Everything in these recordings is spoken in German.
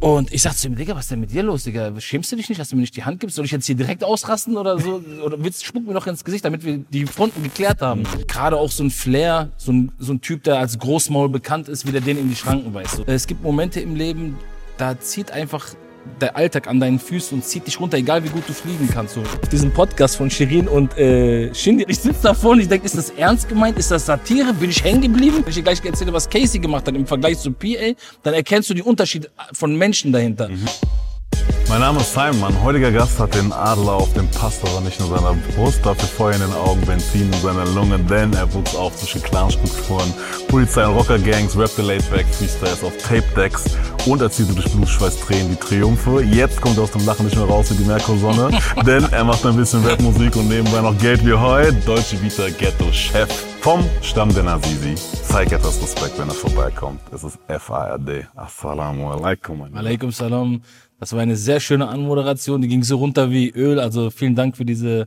Und ich sag zu ihm, Digga, was ist denn mit dir los, Digga? Schämst du dich nicht, dass du mir nicht die Hand gibst? Soll ich jetzt hier direkt ausrasten oder so? Oder willst, spuck mir noch ins Gesicht, damit wir die Fronten geklärt haben? Gerade auch so ein Flair, so ein, so ein Typ, der als Großmaul bekannt ist, wie der den in die Schranken weist. So. Es gibt Momente im Leben, da zieht einfach der Alltag an deinen Füßen und zieht dich runter, egal wie gut du fliegen kannst. So. Auf diesem Podcast von Shirin und äh, Shindy, ich sitze davor und ich denke, ist das ernst gemeint? Ist das Satire? Bin ich hängen geblieben? Wenn ich dir gleich erzähle, was Casey gemacht hat im Vergleich zu PA, dann erkennst du die Unterschiede von Menschen dahinter. Mhm. Mein Name ist Simon. Mein heutiger Gast hat den Adler auf dem Pass, aber nicht nur seiner Brust, dafür Feuer in den Augen, Benzin in seiner Lunge, denn er wuchs auf zwischen Clanstrukturen, Polizei und Rocker-Gangs, rappte Laidback, Freestyles auf Tape-Decks und erzielte durch Blutschweiß Tränen die Triumphe. Jetzt kommt er aus dem Lachen nicht mehr raus wie die Merkursonne, denn er macht ein bisschen Rapmusik und nebenbei noch Geld wie Heu, Deutsche Vita Ghetto-Chef vom Stamm der Nazizi. Zeig etwas Respekt, wenn er vorbeikommt. Es ist FARD. Assalamu alaikum. Alaikum salam. Das war eine sehr schöne Anmoderation, die ging so runter wie Öl. Also vielen Dank für diese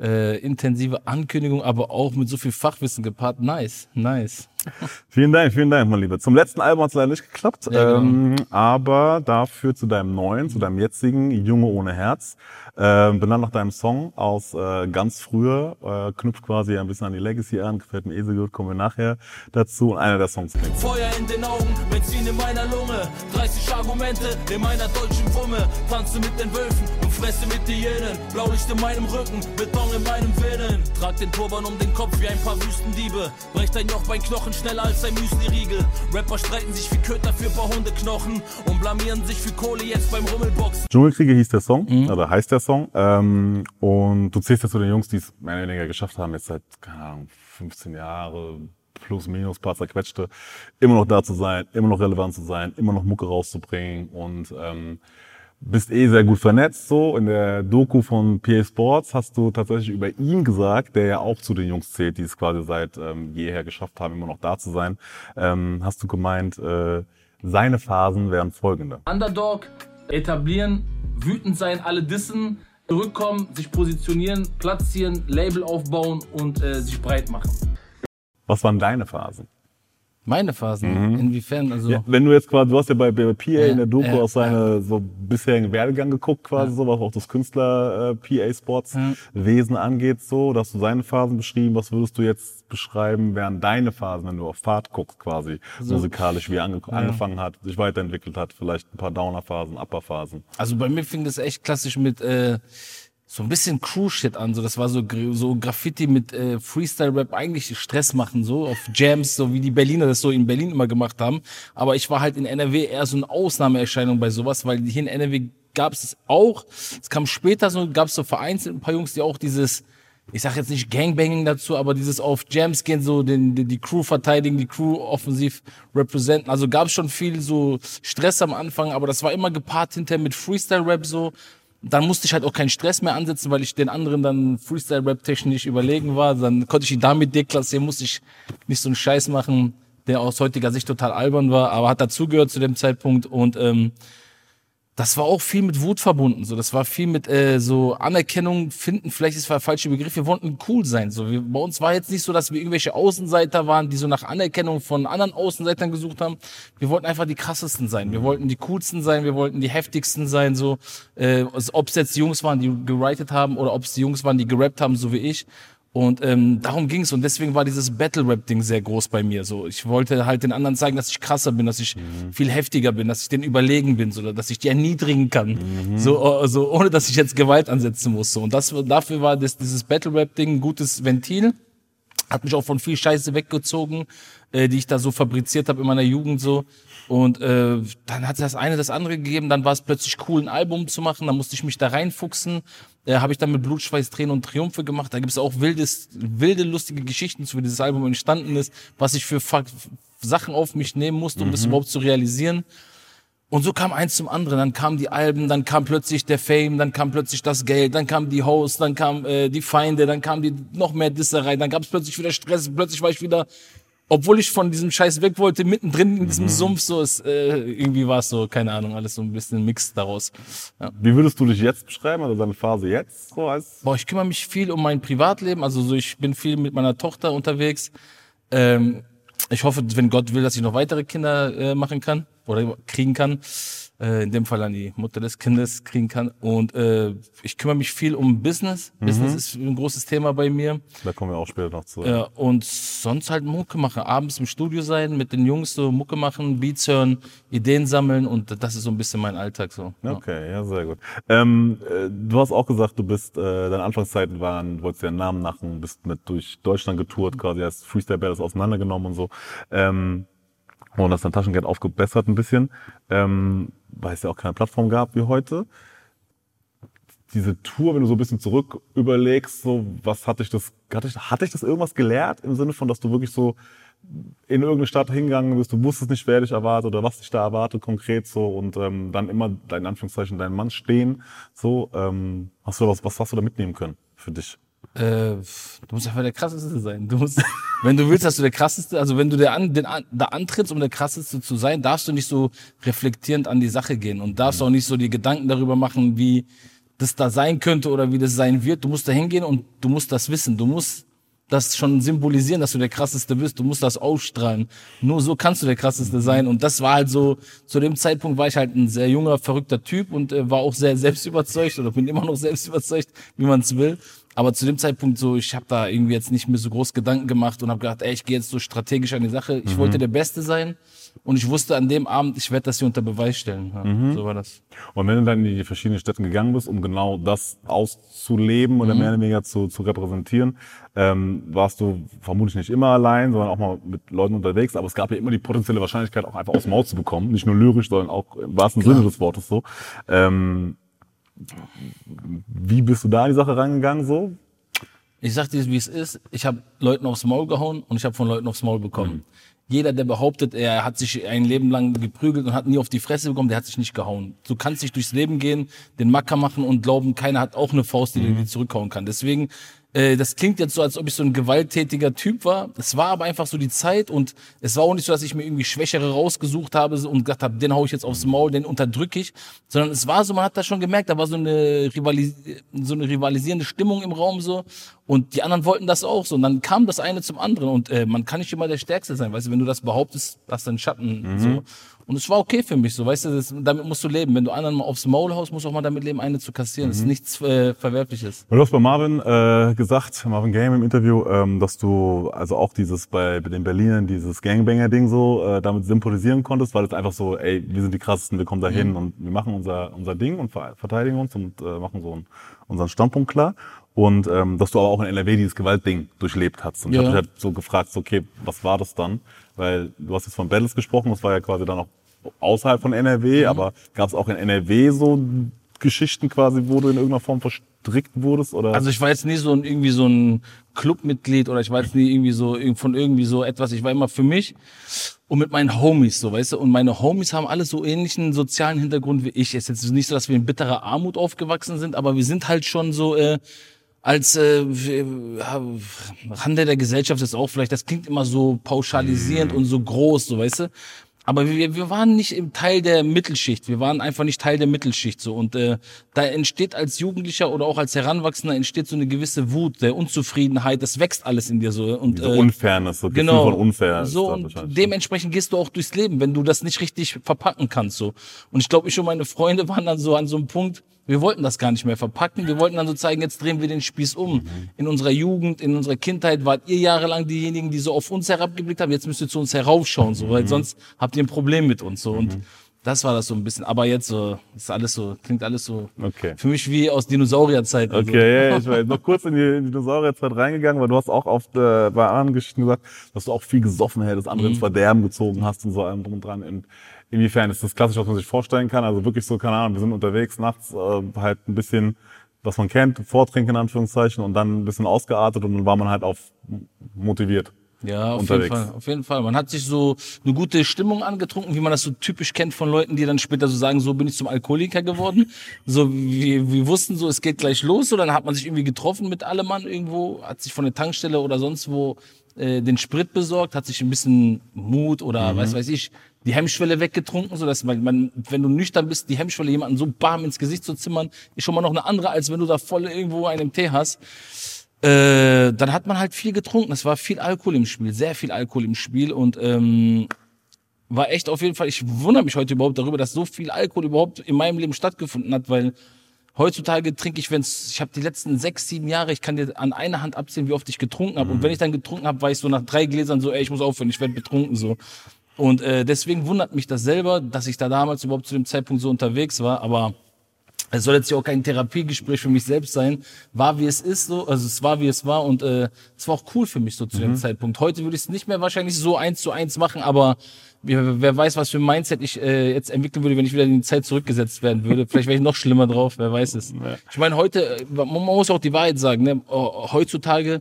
äh, intensive Ankündigung, aber auch mit so viel Fachwissen gepaart. Nice, nice. Vielen Dank, vielen Dank, mein Lieber. Zum letzten Album hat es leider nicht geklappt, ja, genau. ähm, aber dafür zu deinem neuen, zu deinem jetzigen Junge ohne Herz, äh, benannt nach deinem Song aus äh, ganz früher, äh, knüpft quasi ein bisschen an die Legacy an, gefällt mir eh so gut, kommen wir nachher dazu. Und einer der Songs klingt. Feuer in den Augen, Benzin in meiner Lunge, 30 Argumente in meiner deutschen Wumme, tanze mit den Wölfen und fresse mit den Hyänen, Blaulicht in meinem Rücken, Beton in meinem Venen, trag den Turban um den Kopf wie ein paar Wüstendiebe, brecht ein Joch bei Knochen schneller als ein Müsli-Riegel. Rapper streiten sich wie Köter für paar Hundeknochen und blamieren sich für Kohle jetzt beim Rummelbox. Dschungelkriege hieß der Song, mhm. oder heißt der Song. Ähm, und du zählst ja zu den Jungs, die es mehr oder weniger geschafft haben, jetzt seit, keine Ahnung, 15 Jahre, plus, minus, paar zerquetschte, immer noch da zu sein, immer noch relevant zu sein, immer noch Mucke rauszubringen und ähm, bist eh sehr gut vernetzt. So in der Doku von PA Sports hast du tatsächlich über ihn gesagt, der ja auch zu den Jungs zählt, die es quasi seit ähm, jeher geschafft haben, immer noch da zu sein. Ähm, hast du gemeint, äh, seine Phasen wären folgende: Underdog etablieren, wütend sein, alle dissen, zurückkommen, sich positionieren, platzieren, Label aufbauen und äh, sich breit machen. Was waren deine Phasen? Meine Phasen? Mhm. Inwiefern? Also ja, wenn du jetzt quasi, du hast ja bei, PA ja, in der Doku ja, aus seine so bisherigen Werdegang geguckt, quasi so, was auch das Künstler äh, PA Sports Wesen angeht, so, da hast du seine Phasen beschrieben. Was würdest du jetzt beschreiben, wären deine Phasen, wenn du auf Fahrt guckst, quasi so. musikalisch, wie er ange angefangen hat, sich weiterentwickelt hat, vielleicht ein paar Downer-Phasen, Upper-Phasen? Also bei mir fing das echt klassisch mit äh, so ein bisschen Crew-Shit an. So, das war so, so Graffiti mit äh, Freestyle-Rap, eigentlich Stress machen, so auf Jams, so wie die Berliner das so in Berlin immer gemacht haben. Aber ich war halt in NRW eher so eine Ausnahmeerscheinung bei sowas, weil hier in NRW gab es auch. Es kam später so, gab es so vereinzelt ein paar Jungs, die auch dieses, ich sag jetzt nicht Gangbanging dazu, aber dieses auf Jams gehen, so den, die, die Crew verteidigen, die Crew offensiv representen. Also gab es schon viel so Stress am Anfang, aber das war immer gepaart hinterher mit Freestyle-Rap so dann musste ich halt auch keinen Stress mehr ansetzen, weil ich den anderen dann Freestyle-Rap technisch überlegen war. Dann konnte ich ihn damit deklassieren, musste ich nicht so einen Scheiß machen, der aus heutiger Sicht total albern war, aber hat dazugehört zu dem Zeitpunkt und ähm, das war auch viel mit Wut verbunden. So, das war viel mit äh, so Anerkennung finden. Vielleicht ist das der falsche Begriff. Wir wollten cool sein. So, wir, bei uns war jetzt nicht so, dass wir irgendwelche Außenseiter waren, die so nach Anerkennung von anderen Außenseitern gesucht haben. Wir wollten einfach die krassesten sein. Wir wollten die coolsten sein. Wir wollten die heftigsten sein. So, äh, ob es jetzt die Jungs waren, die gewritet haben, oder ob es die Jungs waren, die gerappt haben, so wie ich. Und ähm, darum ging's und deswegen war dieses Battle Rap Ding sehr groß bei mir. So, ich wollte halt den anderen zeigen, dass ich krasser bin, dass ich mhm. viel heftiger bin, dass ich den überlegen bin, so, dass ich die erniedrigen kann, mhm. so, so ohne dass ich jetzt Gewalt ansetzen muss. So. Und das dafür war das, dieses Battle Rap Ding ein gutes Ventil, hat mich auch von viel Scheiße weggezogen, äh, die ich da so fabriziert habe in meiner Jugend so. Und äh, dann hat das eine das andere gegeben, dann war es plötzlich cool, ein Album zu machen, dann musste ich mich da reinfuchsen. Äh, habe ich dann mit Blutschweiß, Tränen und Triumphe gemacht. Da gibt es auch wildes, wilde, lustige Geschichten zu, wie dieses Album entstanden ist, was ich für Sachen auf mich nehmen musste, um mhm. das überhaupt zu realisieren. Und so kam eins zum anderen. Dann kamen die Alben, dann kam plötzlich der Fame, dann kam plötzlich das Geld, dann kamen die Hosts, dann kamen äh, die Feinde, dann kamen die noch mehr Disserei, dann gab es plötzlich wieder Stress, plötzlich war ich wieder obwohl ich von diesem Scheiß weg wollte, mittendrin in diesem mhm. Sumpf, so ist, äh, irgendwie war es so, keine Ahnung, alles so ein bisschen Mix daraus. Ja. Wie würdest du dich jetzt beschreiben, also deine Phase jetzt? So als Boah, ich kümmere mich viel um mein Privatleben, also so, ich bin viel mit meiner Tochter unterwegs. Ähm, ich hoffe, wenn Gott will, dass ich noch weitere Kinder äh, machen kann oder kriegen kann. Äh, in dem Fall an die Mutter des Kindes kriegen kann. Und äh, ich kümmere mich viel um Business. Mhm. Business ist ein großes Thema bei mir. Da kommen wir auch später noch zu. Ja, und sonst halt Mucke machen. Abends im Studio sein, mit den Jungs so Mucke machen, Beats hören, Ideen sammeln und das ist so ein bisschen mein Alltag so. Ja. Okay, ja, sehr gut. Ähm, äh, du hast auch gesagt, du bist, äh, deine Anfangszeiten waren, wolltest dir einen Namen machen, bist mit durch Deutschland getourt, quasi hast Freestyle Battles auseinandergenommen und so. Ähm, und hast dein Taschengeld aufgebessert ein bisschen, ähm, weil es ja auch keine Plattform gab wie heute. Diese Tour, wenn du so ein bisschen zurück überlegst, so, was hat dich das, hat dich, hat dich das irgendwas gelehrt im Sinne von, dass du wirklich so in irgendeine Stadt hingegangen bist, du wusstest nicht, wer dich erwartet oder was dich da erwartet konkret so und ähm, dann immer in Anführungszeichen dein Mann stehen, so, ähm, hast du was, was hast du da mitnehmen können für dich? Äh, du musst einfach der krasseste sein. Du musst, wenn du willst, dass du der krasseste, also wenn du der an, den, da antrittst, um der krasseste zu sein, darfst du nicht so reflektierend an die Sache gehen und darfst auch nicht so die Gedanken darüber machen, wie das da sein könnte oder wie das sein wird. Du musst da hingehen und du musst das wissen. Du musst das schon symbolisieren, dass du der krasseste bist. Du musst das ausstrahlen. Nur so kannst du der krasseste sein. Und das war halt so, zu dem Zeitpunkt war ich halt ein sehr junger, verrückter Typ und äh, war auch sehr selbstüberzeugt oder bin immer noch selbst überzeugt, wie man es will. Aber zu dem Zeitpunkt so, ich habe da irgendwie jetzt nicht mehr so groß Gedanken gemacht und habe gedacht, ey, ich gehe jetzt so strategisch an die Sache. Ich wollte der Beste sein und ich wusste an dem Abend, ich werde das hier unter Beweis stellen. Ja, So war das. Und wenn du dann in die verschiedenen Städte gegangen bist, um genau das auszuleben oder mehr oder weniger zu, zu repräsentieren, ähm, warst du vermutlich nicht immer allein, sondern auch mal mit Leuten unterwegs. Aber es gab ja immer die potenzielle Wahrscheinlichkeit, auch einfach aus dem Maul zu bekommen. Nicht nur lyrisch, sondern auch im wahrsten Sinne des Wortes so. Ähm, wie bist du da an die Sache rangegangen so? Ich sag dir, wie es ist. Ich habe Leuten aufs Maul gehauen und ich habe von Leuten aufs Maul bekommen. Jeder, der behauptet, er hat sich ein Leben lang geprügelt und hat nie auf die Fresse bekommen, der hat sich nicht gehauen. Du kannst nicht durchs Leben gehen, den Macker machen und glauben, keiner hat auch eine Faust, die dir die zurückhauen kann. Deswegen, äh, das klingt jetzt so, als ob ich so ein gewalttätiger Typ war. Es war aber einfach so die Zeit und es war auch nicht so, dass ich mir irgendwie Schwächere rausgesucht habe und gedacht habe, den hau ich jetzt aufs Maul, den unterdrücke ich, sondern es war so, man hat das schon gemerkt, da war so eine, Rivalis so eine rivalisierende Stimmung im Raum so. Und die anderen wollten das auch so. Und dann kam das eine zum anderen. Und äh, man kann nicht immer der Stärkste sein, weißt du, wenn du das behauptest, hast du einen Schatten so und es war okay für mich so, weißt du, das, damit musst du leben. Wenn du anderen mal aufs Maul haust, musst du auch mal damit leben, eine zu kassieren. Das ist nichts äh, Verwerfliches. Du hast bei Marvin äh, gesagt, Marvin Game im Interview, ähm, dass du also auch dieses bei, bei den Berlinern, dieses Gangbanger-Ding so äh, damit symbolisieren konntest, weil es einfach so, ey, wir sind die krassesten, wir kommen da hin und wir machen unser, unser Ding und ver- verteidigen uns und äh, machen so einen, unseren Standpunkt klar. Und ähm, dass du aber auch in NRW dieses Gewaltding durchlebt hast. Und ich Ja. habe dich halt so gefragt, so, okay, was war das dann? Weil du hast jetzt von Battles gesprochen, das war ja quasi dann auch außerhalb von Mhm. NRW, aber gab es auch in NRW so Geschichten quasi, wo du in irgendeiner Form verstrickt wurdest? Oder? Also ich war jetzt nie so ein, irgendwie so ein Clubmitglied oder ich war jetzt nie irgendwie so von irgendwie so etwas. Ich war immer für mich und mit meinen Homies, so weißt du. Und meine Homies haben alle so ähnlichen sozialen Hintergrund wie ich. Es ist jetzt nicht so, dass wir in bitterer Armut aufgewachsen sind, aber wir sind halt schon so äh, als äh, ja, Rande der Gesellschaft ist auch vielleicht. Das klingt immer so pauschalisierend und so groß, so weißt du. Aber wir, wir waren nicht im Teil der Mittelschicht. Wir waren einfach nicht Teil der Mittelschicht so. Und äh, da entsteht als Jugendlicher oder auch als Heranwachsender entsteht so eine gewisse Wut, der Unzufriedenheit. Das wächst alles in dir so. Und Diese äh, Unfairness, so Gefühl genau von unfair. ist so und wahrscheinlich. dementsprechend gehst du auch durchs Leben, wenn du das nicht richtig verpacken kannst so. Und ich glaube, ich und meine Freunde waren dann so an so einem Punkt. Wir wollten das gar nicht mehr verpacken. Wir wollten dann so zeigen, jetzt drehen wir den Spieß um. Mhm. In unserer Jugend, in unserer Kindheit wart ihr jahrelang diejenigen, die so auf uns herabgeblickt haben. Jetzt müsst ihr zu uns heraufschauen, so, Mhm. weil sonst habt ihr ein Problem mit uns, so. Und das war das so ein bisschen. Aber jetzt so, ist alles so, klingt alles so. Okay. Für mich wie aus Dinosaurierzeiten. Okay, ja, ja, ich war jetzt noch kurz in die, in die Dinosaurierzeit reingegangen, weil du hast auch oft äh, bei anderen Geschichten gesagt, dass du auch viel gesoffen hättest, andere Mhm. ins Verderben gezogen hast und so allem drum und dran. Und inwiefern ist das klassisch, was man sich vorstellen kann? Also wirklich so, keine Ahnung, wir sind unterwegs nachts, äh, halt ein bisschen, was man kennt, Vortrinken in Anführungszeichen und dann ein bisschen ausgeartet und dann war man halt auf motiviert. Ja, auf unterwegs. jeden Fall, auf jeden Fall. Man hat sich so eine gute Stimmung angetrunken, wie man das so typisch kennt von Leuten, die dann später so sagen, so bin ich zum Alkoholiker geworden. So, wir, wir wussten so, es geht gleich los, so, dann hat man sich irgendwie getroffen mit allem Mann irgendwo, hat sich von der Tankstelle oder sonst wo äh, den Sprit besorgt, hat sich ein bisschen Mut oder weiß weiß ich, die Hemmschwelle weggetrunken, so dass man, man, wenn du nüchtern bist, die Hemmschwelle jemanden so bam ins Gesicht zu zimmern, ist schon mal noch eine andere, als wenn du da voll irgendwo einen Tee hast. Äh, dann hat man halt viel getrunken. Es war viel Alkohol im Spiel, sehr viel Alkohol im Spiel und ähm, war echt auf jeden Fall, ich wundere mich heute überhaupt darüber, dass so viel Alkohol überhaupt in meinem Leben stattgefunden hat, weil heutzutage trinke ich, wenn's, ich habe die letzten sechs, sieben Jahre, ich kann dir an einer Hand abzählen, wie oft ich getrunken habe. Und wenn ich dann getrunken habe, war ich so nach drei Gläsern so, ey, ich muss aufhören, ich werde betrunken so. Und äh, deswegen wundert mich das selber, dass ich da damals überhaupt zu dem Zeitpunkt so unterwegs war. Aber es soll jetzt ja auch kein Therapiegespräch für mich selbst sein. War wie es ist, so, also es war wie es war und äh, es war auch cool für mich so zu dem Zeitpunkt. Heute würde ich es nicht mehr wahrscheinlich so eins zu eins machen, aber wer, wer weiß, was für ein Mindset ich äh, jetzt entwickeln würde, wenn ich wieder in die Zeit zurückgesetzt werden würde. Vielleicht wäre ich noch schlimmer drauf, wer weiß es. Ich meine, heute, äh, man, man muss auch die Wahrheit sagen, ne? Oh, heutzutage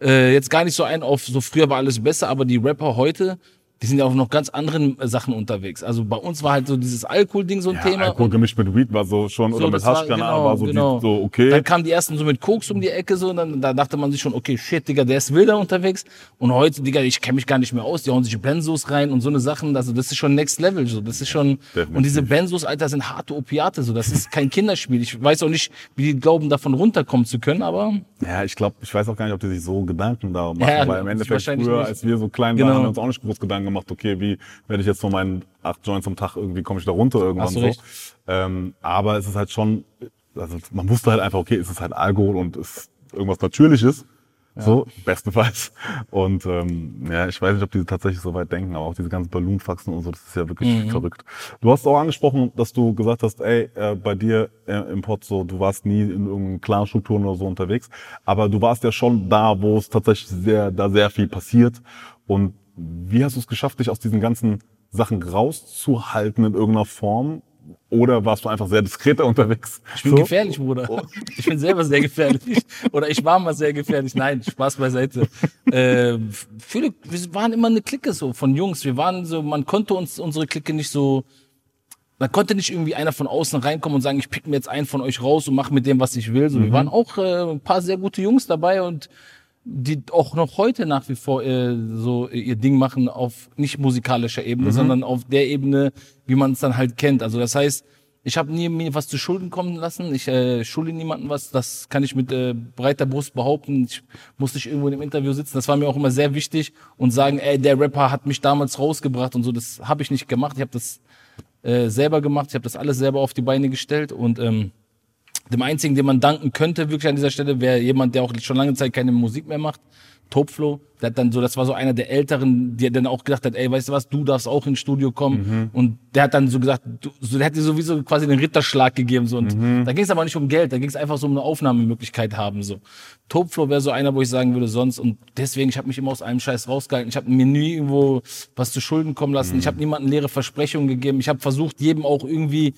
äh, jetzt gar nicht so ein auf, so früher war alles besser, aber die Rapper heute, die sind ja auf noch ganz anderen äh, Sachen unterwegs. Also bei uns war halt so dieses Alkohol-Ding so ein Ja, Thema. Alkohol gemischt mit Weed war so schon, oder mit war- Haschkanal war so, die, so okay. Dann kamen die ersten so mit Koks um die Ecke so und dann da dachte man sich schon, okay, shit, Digga, der ist wilder unterwegs. Und heute, Digga, ich kenne mich gar nicht mehr aus, die hauen sich Benzos rein und so eine Sachen, also das ist schon Next Level so, das ist schon Definitiv. und diese Benzos, Alter, sind harte Opiate so, das ist kein Kinderspiel. Ich weiß auch nicht, wie die glauben davon runterkommen zu können, aber Ja, ich glaube, ich weiß auch gar nicht, ob die sich so Gedanken da machen, Ja, weil im Endeffekt früher, nicht. als wir so klein Genau. waren, haben wir uns auch nicht groß Gedanken gemacht, okay, wie werde ich jetzt von meinen acht Joints am Tag irgendwie, komme ich da runter irgendwann so. recht. Ähm, aber es ist halt schon, also man wusste halt einfach, okay, es ist halt Alkohol und es ist irgendwas Natürliches. So, bestenfalls. Und ähm, ja, ich weiß nicht, ob die tatsächlich so weit denken, aber auch diese ganzen Balloonfaxen und so, das ist ja wirklich Mhm. verrückt. Du hast auch angesprochen, dass du gesagt hast, ey, äh, bei dir äh, im Pod so, du warst nie in irgendeinen Clan-Strukturen oder so unterwegs, aber du warst ja schon da, wo es tatsächlich sehr, da sehr viel passiert. Und wie hast du es geschafft, dich aus diesen ganzen Sachen rauszuhalten in irgendeiner Form? Oder warst du einfach sehr diskreter unterwegs? ich bin So? gefährlich, Bruder. Ich bin selber sehr gefährlich. Oder ich war mal sehr gefährlich. Nein, Spaß beiseite. Äh, viele, wir waren immer eine Clique so von Jungs. Wir waren so, man konnte uns unsere Clique nicht so, man konnte nicht irgendwie einer von außen reinkommen und sagen, ich pick mir jetzt einen von euch raus und mach mit dem, was ich will. So, wir waren auch äh, ein paar sehr gute Jungs dabei und die auch noch heute nach wie vor äh, so ihr Ding machen auf nicht musikalischer Ebene, sondern auf der Ebene, wie man es dann halt kennt. Also das heißt, ich habe nie mir was zu Schulden kommen lassen. Ich äh, schulde niemandem was. Das kann ich mit äh, breiter Brust behaupten. Ich muss nicht irgendwo in einem Interview sitzen. Das war mir auch immer sehr wichtig und sagen, ey, der Rapper hat mich damals rausgebracht und so. Das habe ich nicht gemacht. Ich habe das äh, selber gemacht. Ich habe das alles selber auf die Beine gestellt und ähm, dem einzigen, dem man danken könnte, wirklich an dieser Stelle, wäre jemand, der auch schon lange Zeit keine Musik mehr macht. Topflow, der hat dann so, das war so einer der Älteren, der dann auch gedacht hat, ey, weißt du was, du darfst auch ins Studio kommen. Und der hat dann so gesagt, du, so, der hat dir sowieso quasi den Ritterschlag gegeben. So. Und da ging es aber nicht um Geld, da ging es einfach so um eine Aufnahmemöglichkeit haben. So. Topflow wäre so einer, wo ich sagen würde, sonst. Und deswegen, ich habe mich immer aus einem Scheiß rausgehalten. Ich habe mir nie irgendwo was zu Schulden kommen lassen. Ich habe niemandem leere Versprechungen gegeben. Ich habe versucht, jedem auch irgendwie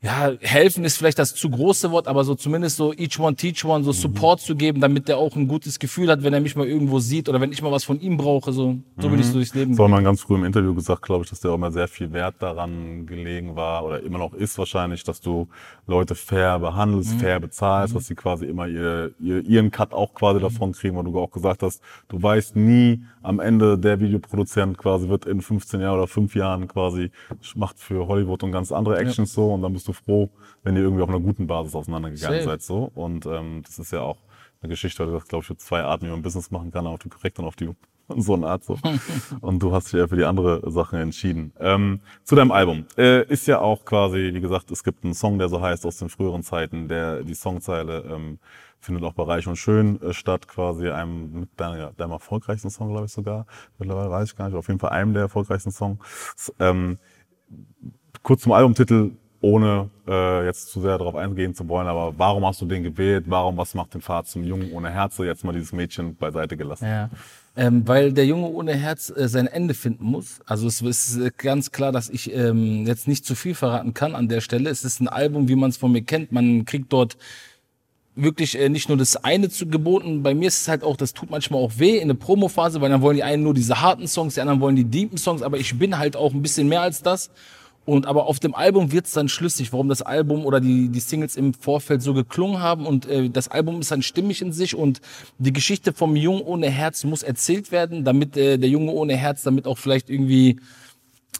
ja, helfen ist vielleicht das zu große Wort, aber so zumindest so each one teach one, so Support zu geben, damit der auch ein gutes Gefühl hat, wenn er mich mal irgendwo sieht oder wenn ich mal was von ihm brauche, so, so bin ich so durchs Leben. Das hat man ganz früh im Interview gesagt, glaube ich, dass dir auch immer sehr viel Wert daran gelegen war oder immer noch ist wahrscheinlich, dass du Leute fair behandelst, Mhm. fair bezahlst, dass sie quasi immer ihr, ihr, ihren Cut auch quasi Mhm. davon kriegen, weil du auch gesagt hast, du weißt nie am Ende, der Videoproduzent quasi wird in 15 Jahren oder 5 Jahren quasi, macht für Hollywood und ganz andere Actions so und dann bist du froh, wenn ihr irgendwie auf einer guten Basis auseinandergegangen Safe. seid so und ähm, das ist ja auch eine Geschichte, du hast, glaube ich, zwei Arten, wie man Business machen kann, auf die korrekte und auf die so eine Art so. Und du hast dich ja für die andere Sache entschieden. Ähm, zu deinem Album. Äh, ist ja auch quasi, wie gesagt, es gibt einen Song, der so heißt aus den früheren Zeiten, der die Songzeile ähm, findet auch bei Reich und Schön äh, statt, quasi einem mit deiner, deinem erfolgreichsten Song, glaube ich sogar. Mittlerweile weiß ich gar nicht, auf jeden Fall einem der erfolgreichsten Songs. Ähm, kurz zum Albumtitel, ohne äh, jetzt zu sehr darauf eingehen zu wollen, aber warum hast du den gewählt? Warum, was macht den Pfad zum Jungen ohne Herze? Jetzt mal dieses Mädchen beiseite gelassen. Ja. Ähm, weil der Junge ohne Herz äh, sein Ende finden muss. Also es ist äh, ganz klar, dass ich ähm, jetzt nicht zu viel verraten kann an der Stelle. Es ist ein Album, wie man es von mir kennt. Man kriegt dort wirklich äh, nicht nur das eine zu geboten. Bei mir ist es halt auch, das tut manchmal auch weh in der Promophase, weil dann wollen die einen nur diese harten Songs, die anderen wollen die deepen Songs, aber ich bin halt auch ein bisschen mehr als das. Und aber auf dem Album wird's dann schlüssig, warum das Album oder die, die Singles im Vorfeld so geklungen haben. Und äh, das Album ist dann stimmig in sich und die Geschichte vom Jungen ohne Herz muss erzählt werden, damit äh, der Junge ohne Herz damit auch vielleicht irgendwie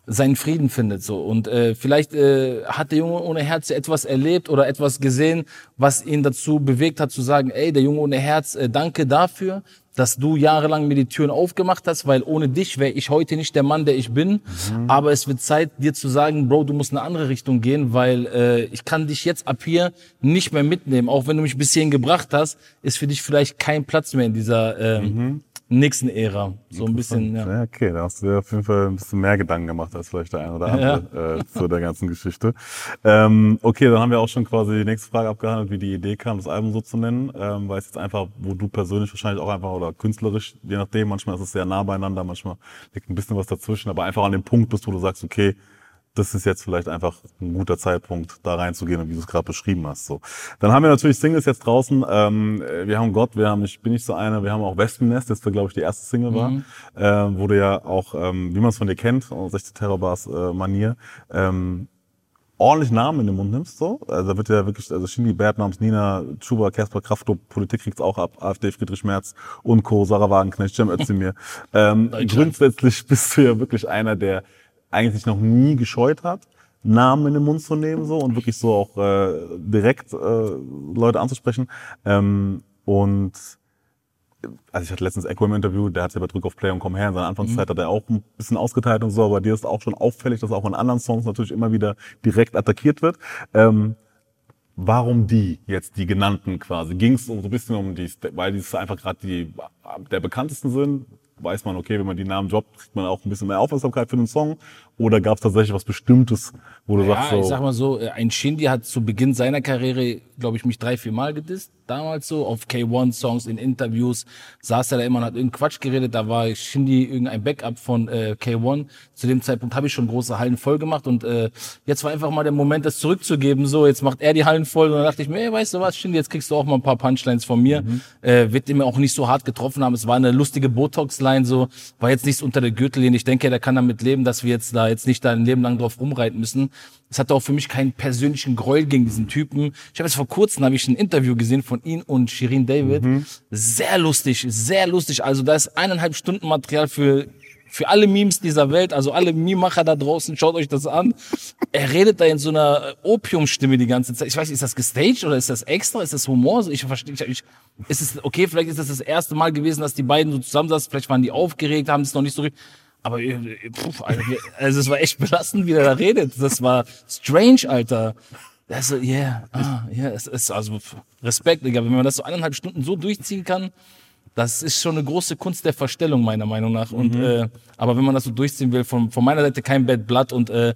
seinen Frieden findet so und äh, vielleicht äh, hat der Junge ohne Herz etwas erlebt oder etwas gesehen, was ihn dazu bewegt hat zu sagen, ey, der Junge ohne Herz, äh, danke dafür, dass du jahrelang mir die Türen aufgemacht hast, weil ohne dich wäre ich heute nicht der Mann, der ich bin. Mhm. Aber es wird Zeit, dir zu sagen, Bro, du musst in eine andere Richtung gehen, weil äh, ich kann dich jetzt ab hier nicht mehr mitnehmen. Auch wenn du mich bis hierhin gebracht hast, ist für dich vielleicht kein Platz mehr in dieser äh, mhm nächsten Ära. So ein bisschen, ja. ja. Okay, da hast du dir auf jeden Fall ein bisschen mehr Gedanken gemacht als vielleicht der eine oder andere ja. äh, zu der ganzen Geschichte. Ähm, okay, dann haben wir auch schon quasi die nächste Frage abgehandelt, wie die Idee kam, das Album so zu nennen. Ähm, weil es jetzt einfach, wo du persönlich wahrscheinlich auch einfach oder künstlerisch, je nachdem, manchmal ist es sehr nah beieinander, manchmal liegt ein bisschen was dazwischen, aber einfach an dem Punkt bist, wo du sagst, okay, das ist jetzt vielleicht einfach ein guter Zeitpunkt, da reinzugehen und wie du es gerade beschrieben hast. So. Dann haben wir natürlich Singles jetzt draußen. Ähm, wir haben Gott, wir haben Ich bin nicht so einer, wir haben auch Wespennest, das glaube ich, die erste Single war. Mhm. Ähm, wurde ja auch, ähm, wie man es von dir kennt, aus 60 Terrorbars äh, Manier, ähm, ordentlich Namen in den Mund nimmst, so. Also da wird ja wirklich, also Shindy, Bad Moms, Nina, Chuba, Kasper, Kraftklub, Politik kriegt's auch ab, AfD, Friedrich Merz und Co., Sarah Wagenknecht, Cem Özdemir. ähm, grundsätzlich bist du ja wirklich einer, der eigentlich noch nie gescheut hat, Namen in den Mund zu nehmen so und wirklich so auch äh, direkt äh, Leute anzusprechen. Ähm, und also ich hatte letztens Echo im Interview, der hat ja bei Drück auf Play und Komm her. In seiner Anfangszeit mhm. hat er auch ein bisschen ausgeteilt und so, aber dir ist auch schon auffällig, dass auch in anderen Songs natürlich immer wieder direkt attackiert wird. Ähm, warum die jetzt die genannten quasi? Ging es so ein bisschen um die, weil die einfach gerade die der bekanntesten sind? Weiß man, okay, wenn man die Namen droppt, kriegt man auch ein bisschen mehr Aufmerksamkeit für den Song? Oder gab es tatsächlich was Bestimmtes, wo du ja, sagst so... ich sag mal so, äh, ein Shindy hat zu Beginn seiner Karriere, glaube ich, mich drei, vier Mal gedisst. Damals so, auf K1-Songs, in Interviews, saß er da immer und hat irgendeinen Quatsch geredet. Da war Shindy irgendein Backup von äh, K1. Zu dem Zeitpunkt habe ich schon große Hallen voll gemacht und äh, jetzt war einfach mal der Moment, das zurückzugeben. So, jetzt macht er die Hallen voll und dann dachte ich mir, ey, weißt du was, Shindy, jetzt kriegst du auch mal ein paar Punchlines von mir. Mhm. Äh, wird ihm auch nicht so hart getroffen haben. Es war eine lustige Botox-Line, so, war jetzt nichts unter der Gürtellinie. Ich denke, der kann damit leben, dass wir jetzt da jetzt nicht da ein Leben lang drauf rumreiten müssen. Es hatte auch für mich keinen persönlichen Gräuel gegen diesen Typen. Ich habe jetzt vor kurzem habe ich ein Interview gesehen von ihm und Shirin David. Mhm. Sehr lustig, sehr lustig. Also da ist eineinhalb Stunden Material für für alle Memes dieser Welt, also alle Meme-Macher da draußen, schaut euch das an. Er redet da in so einer Opiumstimme die ganze Zeit. Ich weiß, ist das gestaged oder ist das extra? Ist das Humor? Ich verstehe, ich, ich, ist es, okay, vielleicht ist das das erste Mal gewesen, dass die beiden so zusammensaßen, vielleicht waren die aufgeregt, haben es noch nicht so richtig, aber äh, pff, also es war echt belastend, wie der da redet. Das war strange, Alter. Also, yeah, ah, yeah, es ist also Respekt, Digga. Wenn man das so eineinhalb Stunden so durchziehen kann, das ist schon eine große Kunst der Verstellung, meiner Meinung nach. Und, mhm. äh, aber wenn man das so durchziehen will, von, von meiner Seite kein Bad Blood und äh,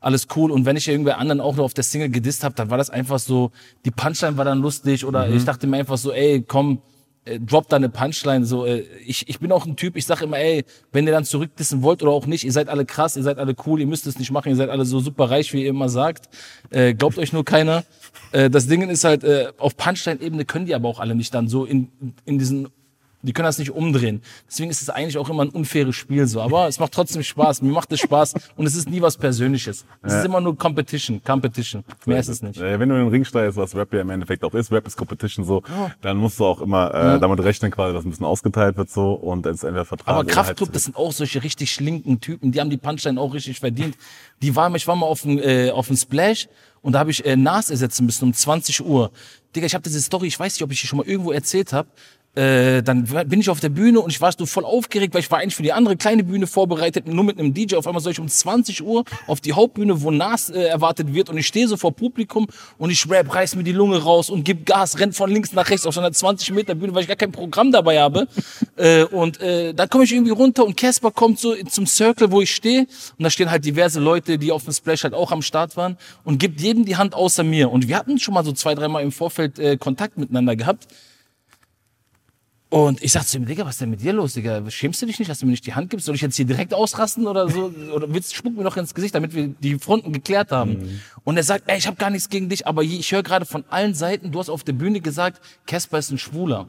alles cool. Und wenn ich irgendwer anderen auch noch auf der Single gedisst habe, dann war das einfach so, die Punchline war dann lustig oder mhm. ich dachte mir einfach so, ey, komm, äh, droppt da eine Punchline. So, äh, ich, ich bin auch ein Typ, ich sage immer, ey, wenn ihr dann zurückdissen wollt oder auch nicht, ihr seid alle krass, ihr seid alle cool, ihr müsst es nicht machen, ihr seid alle so super reich, wie ihr immer sagt. Äh, glaubt euch nur keiner. Äh, das Ding ist halt, äh, auf Punchline-Ebene können die aber auch alle nicht dann so in, in diesen die können das nicht umdrehen. Deswegen ist es eigentlich auch immer ein unfaires Spiel so. Aber es macht trotzdem Spaß. Mir macht es Spaß und es ist nie was Persönliches. Es ja. ist immer nur Competition, Competition. Mehr ist es nicht. Wenn du in den Ring steigst, was Rap ja im Endeffekt auch ist, Rap ist Competition so, dann musst du auch immer äh, ja. damit rechnen, quasi, dass ein bisschen ausgeteilt wird so und es entweder Vertrag Aber Kraftclub, halt das sind auch solche richtig schlinken Typen. Die haben die Punchline auch richtig verdient. Die waren, ich war mal auf dem äh, auf dem Splash und da habe ich äh, Nas ersetzen müssen um 20 Uhr. Digga, ich habe diese Story, ich weiß nicht, ob ich die schon mal irgendwo erzählt habe. Äh, dann bin ich auf der Bühne und ich war so voll aufgeregt, weil ich war eigentlich für die andere kleine Bühne vorbereitet, nur mit einem DJ. Auf einmal soll ich um 20 Uhr auf die Hauptbühne, wo Nas äh, erwartet wird und ich stehe so vor Publikum und ich rap, reiß mir die Lunge raus und gib Gas, rennt von links nach rechts auf so einer 20 Meter Bühne, weil ich gar kein Programm dabei habe. äh, und äh, dann komme ich irgendwie runter und Casper kommt so zum Circle, wo ich stehe und da stehen halt diverse Leute, die auf dem Splash halt auch am Start waren und gibt jedem die Hand außer mir. Und wir hatten schon mal so zwei, dreimal im Vorfeld äh, Kontakt miteinander gehabt. Und ich sag zu ihm, Digga, was ist denn mit dir los, Digga? Schämst du dich nicht, dass du mir nicht die Hand gibst? Soll ich jetzt hier direkt ausrasten oder so? Oder willst, spuck mir doch ins Gesicht, damit wir die Fronten geklärt haben. Mhm. Und er sagt, ey, ich habe gar nichts gegen dich, aber ich höre gerade von allen Seiten, du hast auf der Bühne gesagt, Casper ist ein Schwuler.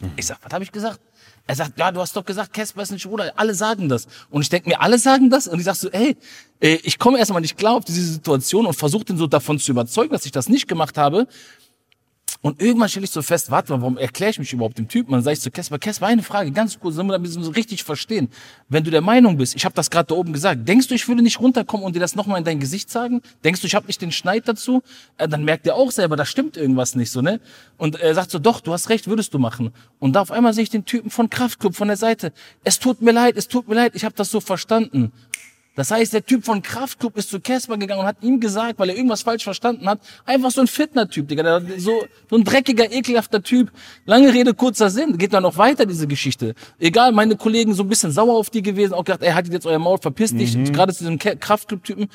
Mhm. Ich sag, was habe ich gesagt? Er sagt, ja, du hast doch gesagt, Casper ist ein Schwuler. Alle sagen das. Und ich denke mir, alle sagen das? Und ich sag so, ey, äh, ich komme erstmal nicht klar auf diese Situation und versuche den so davon zu überzeugen, dass ich das nicht gemacht habe. Und irgendwann stelle ich so fest, warte mal, warum erkläre ich mich überhaupt dem Typen? Dann sage ich so, Kesper, Kesper, eine Frage, ganz kurz, damit wir das richtig verstehen. Wenn du der Meinung bist, ich habe das gerade da oben gesagt, denkst du, ich würde nicht runterkommen und dir das nochmal in dein Gesicht sagen? Denkst du, ich habe nicht den Schneid dazu? Äh, dann merkt er auch selber, da stimmt irgendwas nicht so, ne? Und er sagt so, doch, du hast recht, würdest du machen. Und da auf einmal sehe ich den Typen von Kraftclub von der Seite. Es tut mir leid, es tut mir leid, ich habe das so verstanden. Das heißt, der Typ von Kraftclub ist zu Casper gegangen und hat ihm gesagt, weil er irgendwas falsch verstanden hat, einfach so ein Fitner-Typ, Digga, so, so ein dreckiger, ekelhafter Typ. Lange Rede, kurzer Sinn, geht dann noch weiter, diese Geschichte. Egal, meine Kollegen so ein bisschen sauer auf die gewesen, auch gedacht, ey, haltet jetzt euer Maul, verpisst dich, Mhm. gerade zu diesem Kraftclub-Typen.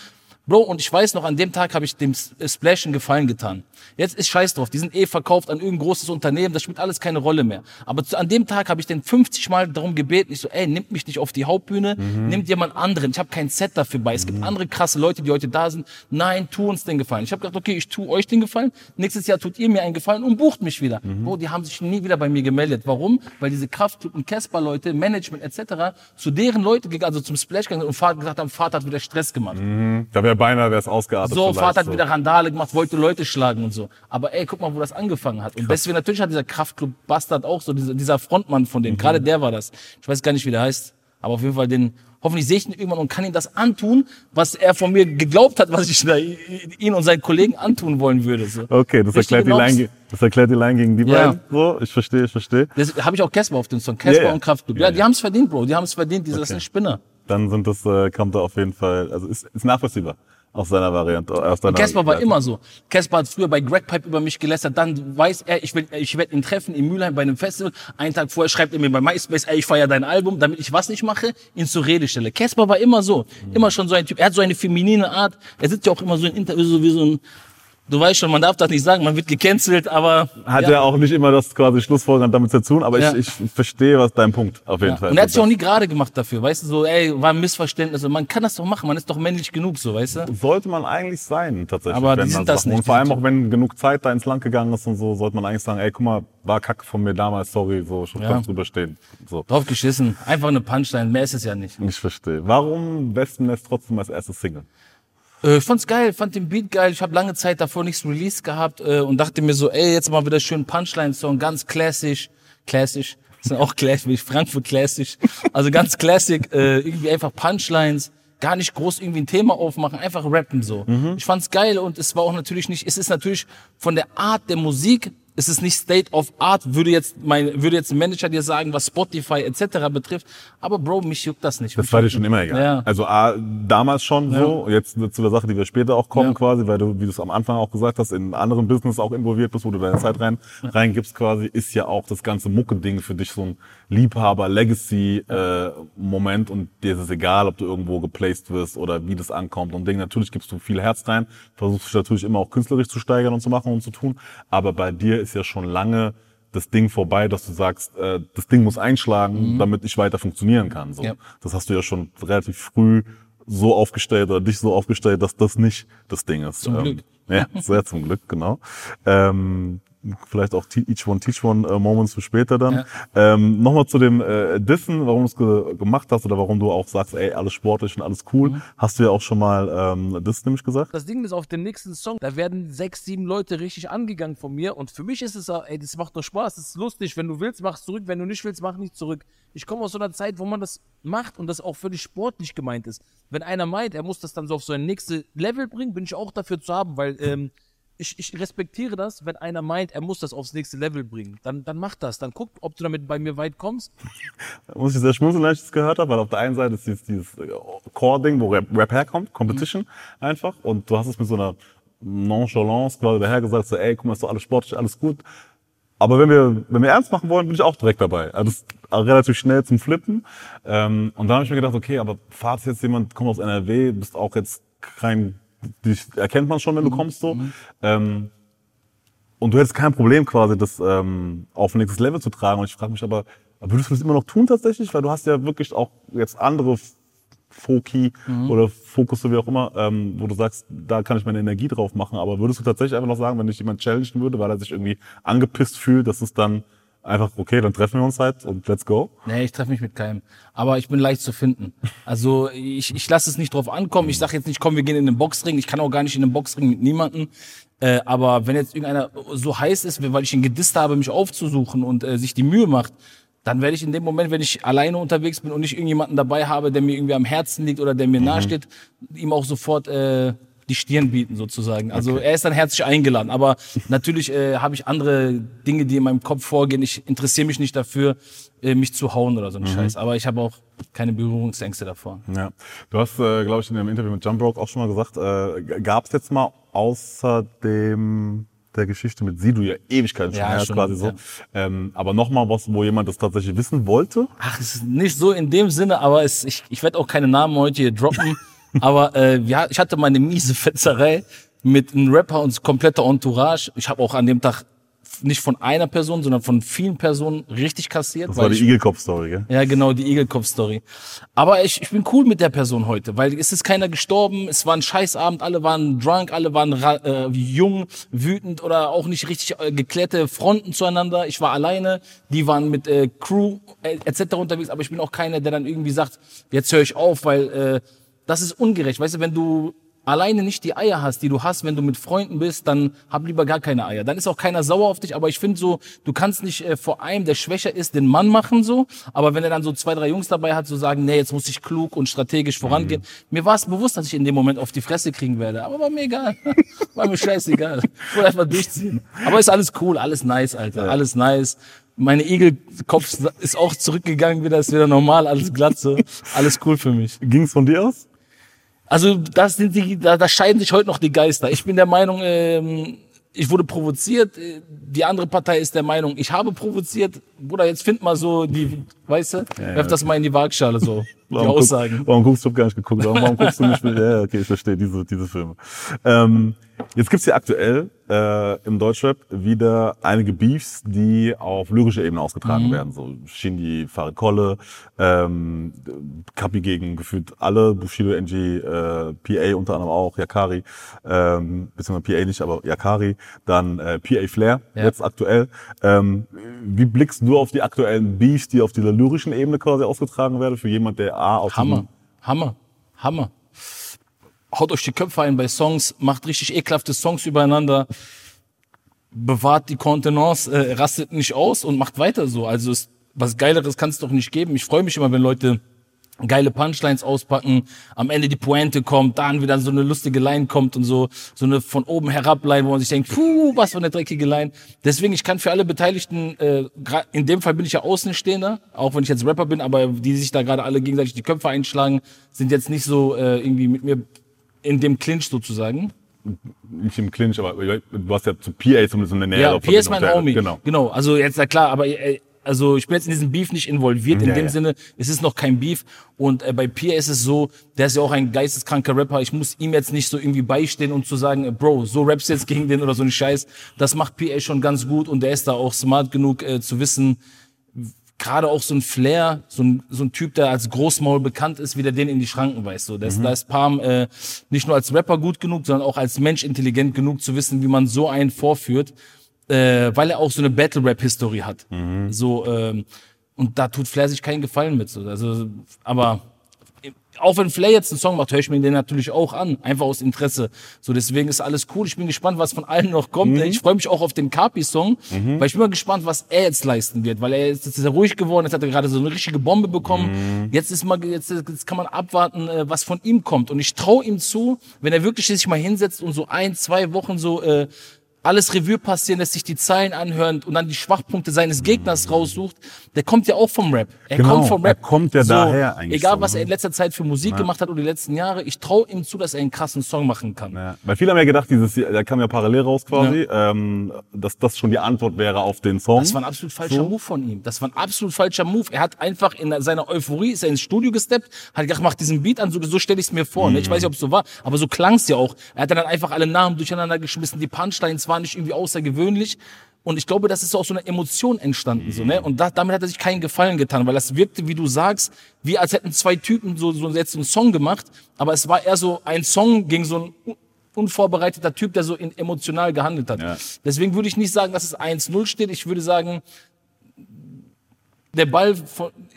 Bro, und ich weiß noch, an dem Tag habe ich dem S- Splash einen Gefallen getan. Jetzt ist scheiß drauf, die sind eh verkauft an irgendein großes Unternehmen, das spielt alles keine Rolle mehr. Aber zu, an dem Tag habe ich den 50 Mal darum gebeten, ich so, ey, nimmt mich nicht auf die Hauptbühne, nimmt jemand anderen. Ich habe kein Set dafür bei. Es gibt andere krasse Leute, die heute da sind. Nein, tu uns den Gefallen. Ich habe gedacht, okay, ich tu euch den Gefallen. Nächstes Jahr tut ihr mir einen Gefallen und bucht mich wieder. Bro, die haben sich nie wieder bei mir gemeldet. Warum? Weil diese Kraftclub und Casper-Leute, Management etc. zu deren Leute gegangen, also zum Splash gegangen und Vater gesagt haben, Vater hat wieder Stress gemacht. Da wäre beinahe wär's ausgeartet. So, Vater hat wieder Randale gemacht, wollte Leute schlagen und so. Aber ey, guck mal, wo das angefangen hat. Und deswegen natürlich hat dieser Kraftclub Bastard auch so, dieser, dieser Frontmann von Mhm. denen, gerade der war das. Ich weiß gar nicht, wie der heißt, aber auf jeden Fall den, hoffentlich sehe ich ihn irgendwann und kann ihm das antun, was er von mir geglaubt hat, was ich ihn und seinen Kollegen antun wollen würde. So. Okay, das erklärt, die. Line, das erklärt die Line gegen die Ja. beiden. So, ich verstehe, ich verstehe. Das habe ich auch Casper auf dem Song. Casper ja. und Kraftclub. Ja, Ja, die haben es verdient, Bro. Die haben es verdient. Diese, Okay. sind Spinner. Dann sind das, äh, kommt da auf jeden Fall, also ist, ist nachvollziehbar aus seiner Variante. Aus deiner Casper war immer so. Casper hat früher bei Greg Pipe über mich gelästert. Dann weiß er, ich will, ich werde ihn treffen in Mülheim bei einem Festival. Einen Tag vorher schreibt er mir bei MySpace, ey, ich feier dein Album, damit ich was nicht mache, ihn zur Rede stelle. Casper war immer so. Immer schon so ein Typ. Er hat so eine feminine Art. Er sitzt ja auch immer so in Interviews, so wie so ein, du weißt schon, man darf das nicht sagen, man wird gecancelt, aber. Hat ja. ja auch nicht immer das quasi Schlussfolgernd damit zu tun, aber Ja. ich, ich verstehe, was dein Punkt auf jeden Ja. Fall Und er hat sich auch nie gerade gemacht dafür, weißt du, so, ey, war ein Missverständnis. Und man kann das doch machen, man ist doch männlich genug, so, weißt du? Sollte man eigentlich sein, tatsächlich. Aber die sind das nicht. Und vor allem auch, wenn genug Zeit da ins Land gegangen ist und so, sollte man eigentlich sagen, ey, guck mal, war kacke von mir damals, sorry, so, schon Ja. drüber stehen. So. Drauf geschissen. Einfach eine Punchline, mehr ist es ja nicht. Ich verstehe. Warum Wespennest trotzdem als erstes Single? Äh, ich fand's geil, fand den Beat geil. Ich habe lange Zeit davor nichts released gehabt äh, und dachte mir so, ey, jetzt mal wieder schön Punchline-Song, ganz klassisch, klassisch. Das sind auch klassisch, wie Frankfurt klassisch. Also ganz classic, äh, irgendwie einfach Punchlines, gar nicht groß irgendwie ein Thema aufmachen, einfach rappen so. Ich fand's geil und es war auch natürlich nicht, es ist natürlich von der Art der Musik, es ist nicht State of Art, würde jetzt mein, würde jetzt ein Manager dir sagen, was Spotify etc. betrifft. Aber Bro, mich juckt das nicht. Das war dir schon immer egal. Ja. Also A, damals schon so, jetzt zu der Sache, die wir später auch kommen Ja. quasi, weil du, wie du es am Anfang auch gesagt hast, in anderen Business auch involviert bist, wo du deine Zeit rein reingibst quasi, ist ja auch das ganze Mucke-Ding für dich so ein Liebhaber-Legacy-Moment und dir ist es egal, ob du irgendwo geplaced wirst oder wie das ankommt und Ding. Natürlich gibst du viel Herz rein, versuchst dich natürlich immer auch künstlerisch zu steigern und zu machen und zu tun, aber bei dir ist ja schon lange das Ding vorbei, dass du sagst, äh, das Ding muss einschlagen, damit ich weiter funktionieren kann. So. Ja. Das hast du ja schon relativ früh so aufgestellt oder dich so aufgestellt, dass das nicht das Ding ist. Zum ähm, Glück. Ja, sehr zum Glück, genau. Ähm, vielleicht auch Each One Teach One äh, Moments für später dann. Ähm, Nochmal zu dem äh, Dissen, warum du es ge gemacht hast oder warum du auch sagst, ey, alles sportlich und alles cool. Mhm. Hast du ja auch schon mal ähm, Diss nämlich gesagt. Das Ding ist, auf dem nächsten Song, da werden sechs, sieben Leute richtig angegangen von mir. Und für mich ist es, ey, das macht doch Spaß, das ist lustig. Wenn du willst, mach zurück. Wenn du nicht willst, mach nicht zurück. Ich komme aus so einer Zeit, wo man das macht und das auch völlig sportlich gemeint ist. Wenn einer meint, er muss das dann so auf so ein nächstes Level bringen, bin ich auch dafür zu haben, weil ähm, ich, ich respektiere das, wenn einer meint, er muss das aufs nächste Level bringen. Dann, dann mach das. Dann guck, ob du damit bei mir weit kommst. Da muss ich sehr schmunzeln, als ich das gehört habe, weil auf der einen Seite ist dieses, dieses äh, Core-Ding, wo Rap, Rap herkommt, Competition einfach. Und du hast es mit so einer Nonchalance quasi daher gesagt, so, ey, guck mal, ist doch alles sportlich, alles gut. Aber wenn wir, wenn wir ernst machen wollen, bin ich auch direkt dabei. Also das relativ schnell zum Flippen. Ähm, und dann habe ich mir gedacht, okay, aber Fahrt jetzt jemand, kommt aus NRW, bist auch jetzt kein, dich erkennt man schon, wenn du kommst so. Ähm, und du hättest kein Problem quasi, das ähm, auf ein nächstes Level zu tragen. Und ich frage mich aber, würdest du das immer noch tun tatsächlich? Weil du hast ja wirklich auch jetzt andere Foki oder Fokus, wie auch immer, ähm, wo du sagst, da kann ich meine Energie drauf machen. Aber würdest du tatsächlich einfach noch sagen, wenn dich jemand challengen würde, weil er sich irgendwie angepisst fühlt, dass es dann einfach, okay, dann treffen wir uns halt und let's go? Nee, ich treffe mich mit keinem. Aber ich bin leicht zu finden. Also ich, ich lasse es nicht drauf ankommen. Ich sage jetzt nicht, komm, wir gehen in den Boxring. Ich kann auch gar nicht in den Boxring mit niemandem. Äh, aber wenn jetzt irgendeiner so heiß ist, weil ich ihn gedisst habe, mich aufzusuchen und äh, sich die Mühe macht, dann werde ich in dem Moment, wenn ich alleine unterwegs bin und nicht irgendjemanden dabei habe, der mir irgendwie am Herzen liegt oder der mir nahesteht, ihm auch sofort äh, die Stirn bieten sozusagen. Also er ist dann herzlich eingeladen. Aber natürlich äh, habe ich andere Dinge, die in meinem Kopf vorgehen. Ich interessiere mich nicht dafür, äh, mich zu hauen oder so ein Scheiß. Aber ich habe auch keine Berührungsängste davor. Ja. Du hast, äh, glaube ich, in dem Interview mit Jumbroke auch schon mal gesagt, äh, gab es jetzt mal außer dem der Geschichte mit Sidu ja Ewigkeiten schon Ja, her, quasi so. ja. Ähm, aber nochmal was, wo jemand das tatsächlich wissen wollte. Ach, es ist nicht so in dem Sinne, aber es, ich, ich werde auch keine Namen heute hier droppen. aber äh, ja, ich hatte meine miese Fetzerei mit einem Rapper und kompletter Entourage. Ich habe auch an dem Tag nicht von einer Person, sondern von vielen Personen richtig kassiert. Das war die Igelkopf-Story, gell? ja, genau, die Igelkopf-Story. Aber ich, ich bin cool mit der Person heute, weil es ist keiner gestorben, es war ein Scheißabend, alle waren drunk, alle waren äh, jung, wütend oder auch nicht richtig äh, geklärte Fronten zueinander. Ich war alleine, die waren mit äh, Crew äh, etc. unterwegs, aber ich bin auch keiner, der dann irgendwie sagt, jetzt höre ich auf, weil äh, das ist ungerecht. Weißt du, wenn du alleine nicht die Eier hast, die du hast, wenn du mit Freunden bist, dann hab lieber gar keine Eier. Dann ist auch keiner sauer auf dich, aber ich finde so, du kannst nicht äh, vor einem, der schwächer ist, den Mann machen so, aber wenn er dann so zwei, drei Jungs dabei hat, so sagen, nee, jetzt muss ich klug und strategisch vorangehen. Mir war es bewusst, dass ich in dem Moment auf die Fresse kriegen werde, aber war mir egal. war mir scheißegal. Ich wollte einfach durchziehen. Aber ist alles cool, alles nice, Alter, alles nice. Meine Igelkopf ist auch zurückgegangen, wieder ist wieder normal, alles glatt so. Alles cool für mich. Ging's von dir aus? Also das sind die, da, da scheiden sich heute noch die Geister. Ich bin der Meinung, ähm, ich wurde provoziert. Die andere Partei ist der Meinung, ich habe provoziert. Bruder, jetzt find mal so die, weißt du, werf das mal in die Waagschale so, die Warum, Aussagen. Guck, warum guckst du, ich hab gar nicht geguckt, warum, warum guckst du nicht mit, ja, okay, ich verstehe diese, diese Filme. Ähm, jetzt gibt's ja aktuell äh, im Deutschrap wieder einige Beefs, die auf lyrischer Ebene ausgetragen Mhm. werden. So Shindy, Farid Kolle, ähm, Kapi gegen gefühlt alle, Bushido, NG, äh, PA unter anderem auch, Yakari, ähm, beziehungsweise PA nicht, aber Yakari, dann äh, PA Flair, Ja. jetzt aktuell. Ähm, wie blickst du auf die aktuellen Beefs, die auf dieser lyrischen Ebene quasi ausgetragen werden, für jemand, der A auf Hammer, Hammer, Hammer. Haut euch die Köpfe ein bei Songs, macht richtig ekelhafte Songs übereinander, bewahrt die Kontenance, äh, rastet nicht aus und macht weiter so. Also es, was Geileres kann es doch nicht geben. Ich freue mich immer, wenn Leute geile Punchlines auspacken, am Ende die Pointe kommt, dann wieder so eine lustige Line kommt und so, so eine von oben herab Line, wo man sich denkt, puh, was für eine dreckige Line. Deswegen, ich kann für alle Beteiligten, äh, in dem Fall bin ich ja Außenstehender, auch wenn ich jetzt Rapper bin, aber die sich da gerade alle gegenseitig die Köpfe einschlagen, sind jetzt nicht so äh, irgendwie mit mir in dem Clinch sozusagen. nicht im Clinch, aber du hast ja zu PA zumindest eine nähere Ja, P ist mein. Homie. Genau. Genau, also jetzt, na klar, aber äh, also ich bin jetzt in diesem Beef nicht involviert. In Ja, dem ja. Sinne, es ist noch kein Beef. Und äh, bei Pierre ist es so, der ist ja auch ein geisteskranker Rapper. Ich muss ihm jetzt nicht so irgendwie beistehen und zu sagen, äh, Bro, so rappst jetzt gegen den oder so ein Scheiß. Das macht Pierre schon ganz gut und der ist da auch smart genug äh, zu wissen, gerade auch so ein Flair, so ein, so ein Typ, der als Großmaul bekannt ist, wie der den in die Schranken weist. So, das, Da ist Palm äh, nicht nur als Rapper gut genug, sondern auch als Mensch intelligent genug zu wissen, wie man so einen vorführt, äh, weil er auch so eine Battle-Rap-Historie hat. So, ähm, und da tut Flair sich keinen Gefallen mit. So. Also, aber auch wenn Flair jetzt einen Song macht, höre ich mir den natürlich auch an, einfach aus Interesse. So, deswegen ist alles cool. Ich bin gespannt, was von allen noch kommt. Ich freue mich auch auf den Kapi-Song, weil ich bin mal gespannt, was er jetzt leisten wird, weil er jetzt, jetzt ist er ruhig geworden, jetzt hat er gerade so eine richtige Bombe bekommen. Jetzt ist mal, jetzt, jetzt kann man abwarten, äh, was von ihm kommt. Und ich traue ihm zu, wenn er wirklich sich mal hinsetzt und so ein, zwei Wochen so äh, alles Revue passieren lässt, sich die Zeilen anhören und dann die Schwachpunkte seines Gegners raussucht, der kommt ja auch vom Rap. Er Genau, kommt vom er Rap. kommt ja daher eigentlich Egal, so, was ne? er in letzter Zeit für Musik gemacht hat oder die letzten Jahre, ich traue ihm zu, dass er einen krassen Song machen kann. Ja. Weil viele haben ja gedacht, dieses, da kam ja parallel raus quasi, ähm, dass das schon die Antwort wäre auf den Song. Das war ein absolut falscher So. Move von ihm. Das war ein absolut falscher Move. Er hat einfach in seiner Euphorie, ist er ins Studio gesteppt, hat gedacht, mach diesen Beat an, so, so stelle ich es mir vor. Ne? Ich weiß nicht, ob es so war, aber so klang es ja auch. Er hat dann einfach alle Namen durcheinander geschmissen, die Punchlines waren nicht irgendwie außergewöhnlich. Und ich glaube, das ist auch so eine Emotion entstanden, so, ne? Und da, damit hat er sich keinen Gefallen getan, weil das wirkte, wie du sagst, wie als hätten zwei Typen so, so jetzt so einen Song gemacht, aber es war eher so ein Song gegen so ein un- unvorbereiteter Typ, der so in, emotional gehandelt hat. Ja. Deswegen würde ich nicht sagen, dass es 1-0 steht. Ich würde sagen, der Ball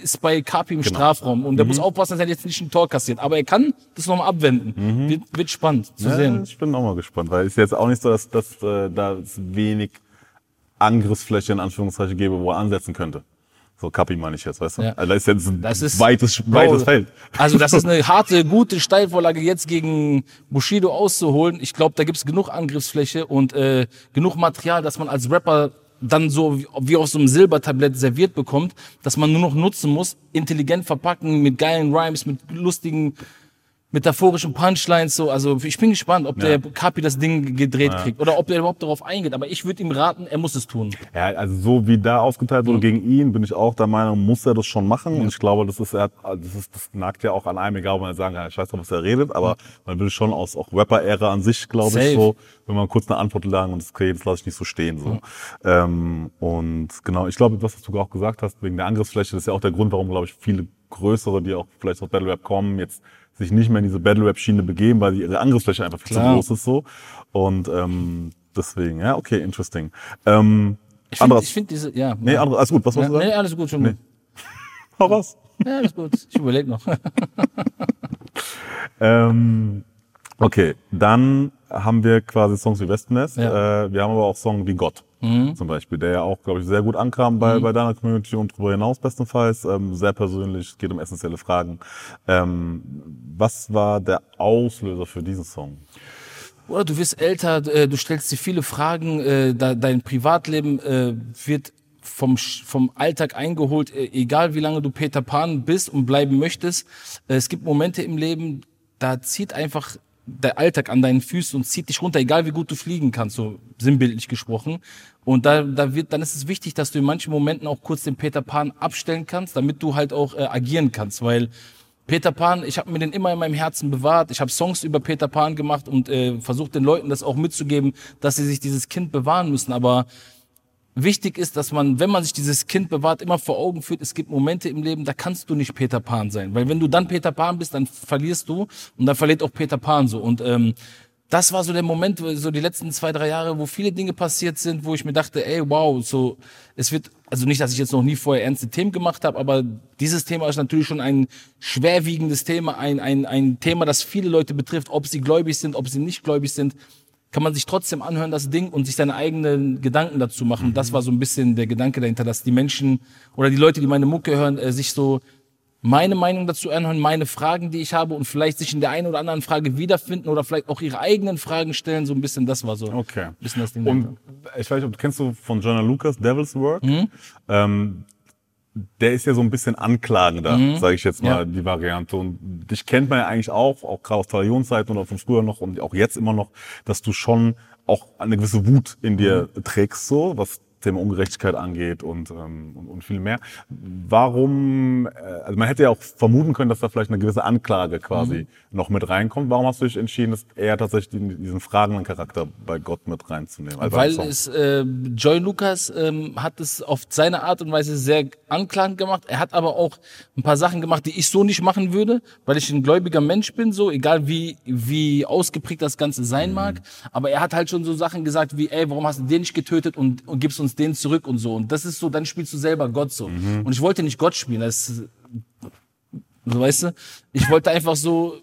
ist bei Kapi im Genau. Strafraum und Mhm. der muss aufpassen, dass er jetzt nicht ein Tor kassiert. Aber er kann das nochmal abwenden. Wird, wird spannend zu Mhm. Ja, sehen. ich bin auch mal gespannt, weil es ist jetzt auch nicht so, dass, dass äh, da es wenig Angriffsfläche in Anführungszeichen gäbe, wo er ansetzen könnte. So Kapi meine ich jetzt, weißt du? Ja. Also das ist jetzt ein Das ist- weites, weites Feld. Also das ist eine harte, gute Steilvorlage jetzt gegen Bushido auszuholen. Ich glaube, da gibt's genug Angriffsfläche und äh, genug Material, dass man als Rapper dann so wie- auf so einem Silbertablett serviert bekommt, dass man nur noch nutzen muss, intelligent verpacken mit geilen Rhymes, mit lustigen metaphorischen Punchlines so. Also ich bin gespannt, ob der Kapi das Ding gedreht kriegt oder ob er überhaupt darauf eingeht. Aber ich würde ihm raten, er muss es tun. Ja, also so wie da aufgeteilt wurde gegen ihn, bin ich auch der Meinung, muss er das schon machen. Und ich glaube, das ist, er hat, das ist, das nagt ja auch an einem, egal ob man sagen kann, ich weiß doch, was er redet, aber man will schon aus auch Rapper-Ära an sich, glaube Safe. ich, so, wenn man kurz eine Antwort lang und das, okay, das lasse ich nicht so stehen. So. Ähm, und genau, ich glaube, was du auch gesagt hast, wegen der Angriffsfläche, das ist ja auch der Grund, warum, glaube ich, viele größere, die auch vielleicht aus Battle Rap kommen, jetzt sich nicht mehr in diese Battle Rap Schiene begeben, weil die- ihre Angriffsfläche einfach viel zu groß ist so. Und ähm, deswegen, ja, okay, interesting. Ähm, Ich finde anderes, find diese, ja. nee, ja. andere, alles gut, was ja, wolltest du nee, sagen? alles gut, schon gut. Hau raus. Ja, alles gut. Ich überlege noch. Ähm, okay, dann haben wir quasi Songs wie Wespennest. Ja. Äh, wir haben aber auch Songs wie Gott zum Beispiel, der ja auch, glaube ich, sehr gut ankam bei, bei deiner Community und darüber hinaus bestenfalls. Ähm, sehr persönlich, es geht um essentielle Fragen. Ähm, was war der Auslöser für diesen Song? Oder du wirst älter, äh, du stellst dir viele Fragen, äh, dein Privatleben äh, wird vom, vom Alltag eingeholt, egal wie lange du Peter Pan bist und bleiben möchtest. Es gibt Momente im Leben, da zieht einfach der Alltag an deinen Füßen und zieht dich runter, egal wie gut du fliegen kannst, so sinnbildlich gesprochen. Und da, da wird, dann ist es wichtig, dass du in manchen Momenten auch kurz den Peter Pan abstellen kannst, damit du halt auch äh, agieren kannst, weil Peter Pan, ich habe mir den immer in meinem Herzen bewahrt. Ich habe Songs über Peter Pan gemacht und äh, versucht den Leuten das auch mitzugeben, dass sie sich dieses Kind bewahren müssen. Aber wichtig ist, dass man, wenn man sich dieses Kind bewahrt, immer vor Augen führt, es gibt Momente im Leben, da kannst du nicht Peter Pan sein. Weil wenn du dann Peter Pan bist, dann verlierst du und dann verliert auch Peter Pan so. Und ähm, das war so der Moment, so die letzten zwei, drei Jahre, wo viele Dinge passiert sind, wo ich mir dachte, ey, wow, so, es wird, also nicht, dass ich jetzt noch nie vorher ernste Themen gemacht habe, aber dieses Thema ist natürlich schon ein schwerwiegendes Thema, ein, ein, ein Thema, das viele Leute betrifft, ob sie gläubig sind, ob sie nicht gläubig sind kann man sich trotzdem anhören, das Ding, und sich seine eigenen Gedanken dazu machen. Das war so ein bisschen der Gedanke dahinter, dass die Menschen oder die Leute, die meine Mucke hören, äh, sich so meine Meinung dazu anhören, meine Fragen, die ich habe und vielleicht sich in der einen oder anderen Frage wiederfinden oder vielleicht auch ihre eigenen Fragen stellen. So ein bisschen, das war so Okay. ein bisschen das Ding. Und dahinter. ich weiß nicht, ob du kennst du von Jonah Lucas Devil's Work? Mhm. Ähm, der ist ja so ein bisschen anklagender, Mhm. sage ich jetzt mal, Ja. die Variante. Und dich kennt man ja eigentlich auch, auch gerade aus Talion-Zeiten oder von früher noch und auch jetzt immer noch, dass du schon auch eine gewisse Wut in dir Mhm. trägst, so was Thema Ungerechtigkeit angeht und, ähm, und, und viel mehr. Warum, äh, also man hätte ja auch vermuten können, dass da vielleicht eine gewisse Anklage quasi Mhm. noch mit reinkommt. Warum hast du dich entschieden, dass er tatsächlich diesen, fragenden Charakter bei Gott mit reinzunehmen? Also Weil es äh, Joy Lucas ähm, hat es auf seine Art und Weise sehr anklagend gemacht. Er hat aber auch ein paar Sachen gemacht, die ich so nicht machen würde, weil ich ein gläubiger Mensch bin, so egal wie wie ausgeprägt das Ganze sein mag. Aber er hat halt schon so Sachen gesagt wie, ey, warum hast du den nicht getötet und, und gibst uns den zurück und so. Und das ist so, dann spielst du selber Gott so. Und ich wollte nicht Gott spielen. Das so weißt du, ich wollte einfach so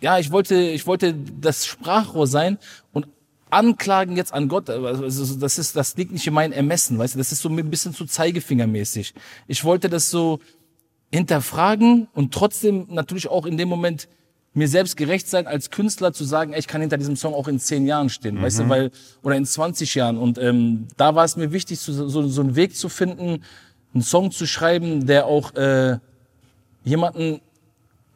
ja, ich wollte, ich wollte das Sprachrohr sein und Anklagen jetzt an Gott, also das ist, das liegt nicht in meinem Ermessen, weißt du, das ist so ein bisschen zu Zeigefingermäßig. Ich wollte das so hinterfragen und trotzdem natürlich auch in dem Moment mir selbst gerecht sein, als Künstler zu sagen, ey, ich kann hinter diesem Song auch in zehn Jahren stehen, weißt du, weil, oder in 20 Jahren. Und ähm, da war es mir wichtig, so, so, so einen Weg zu finden, einen Song zu schreiben, der auch äh, jemanden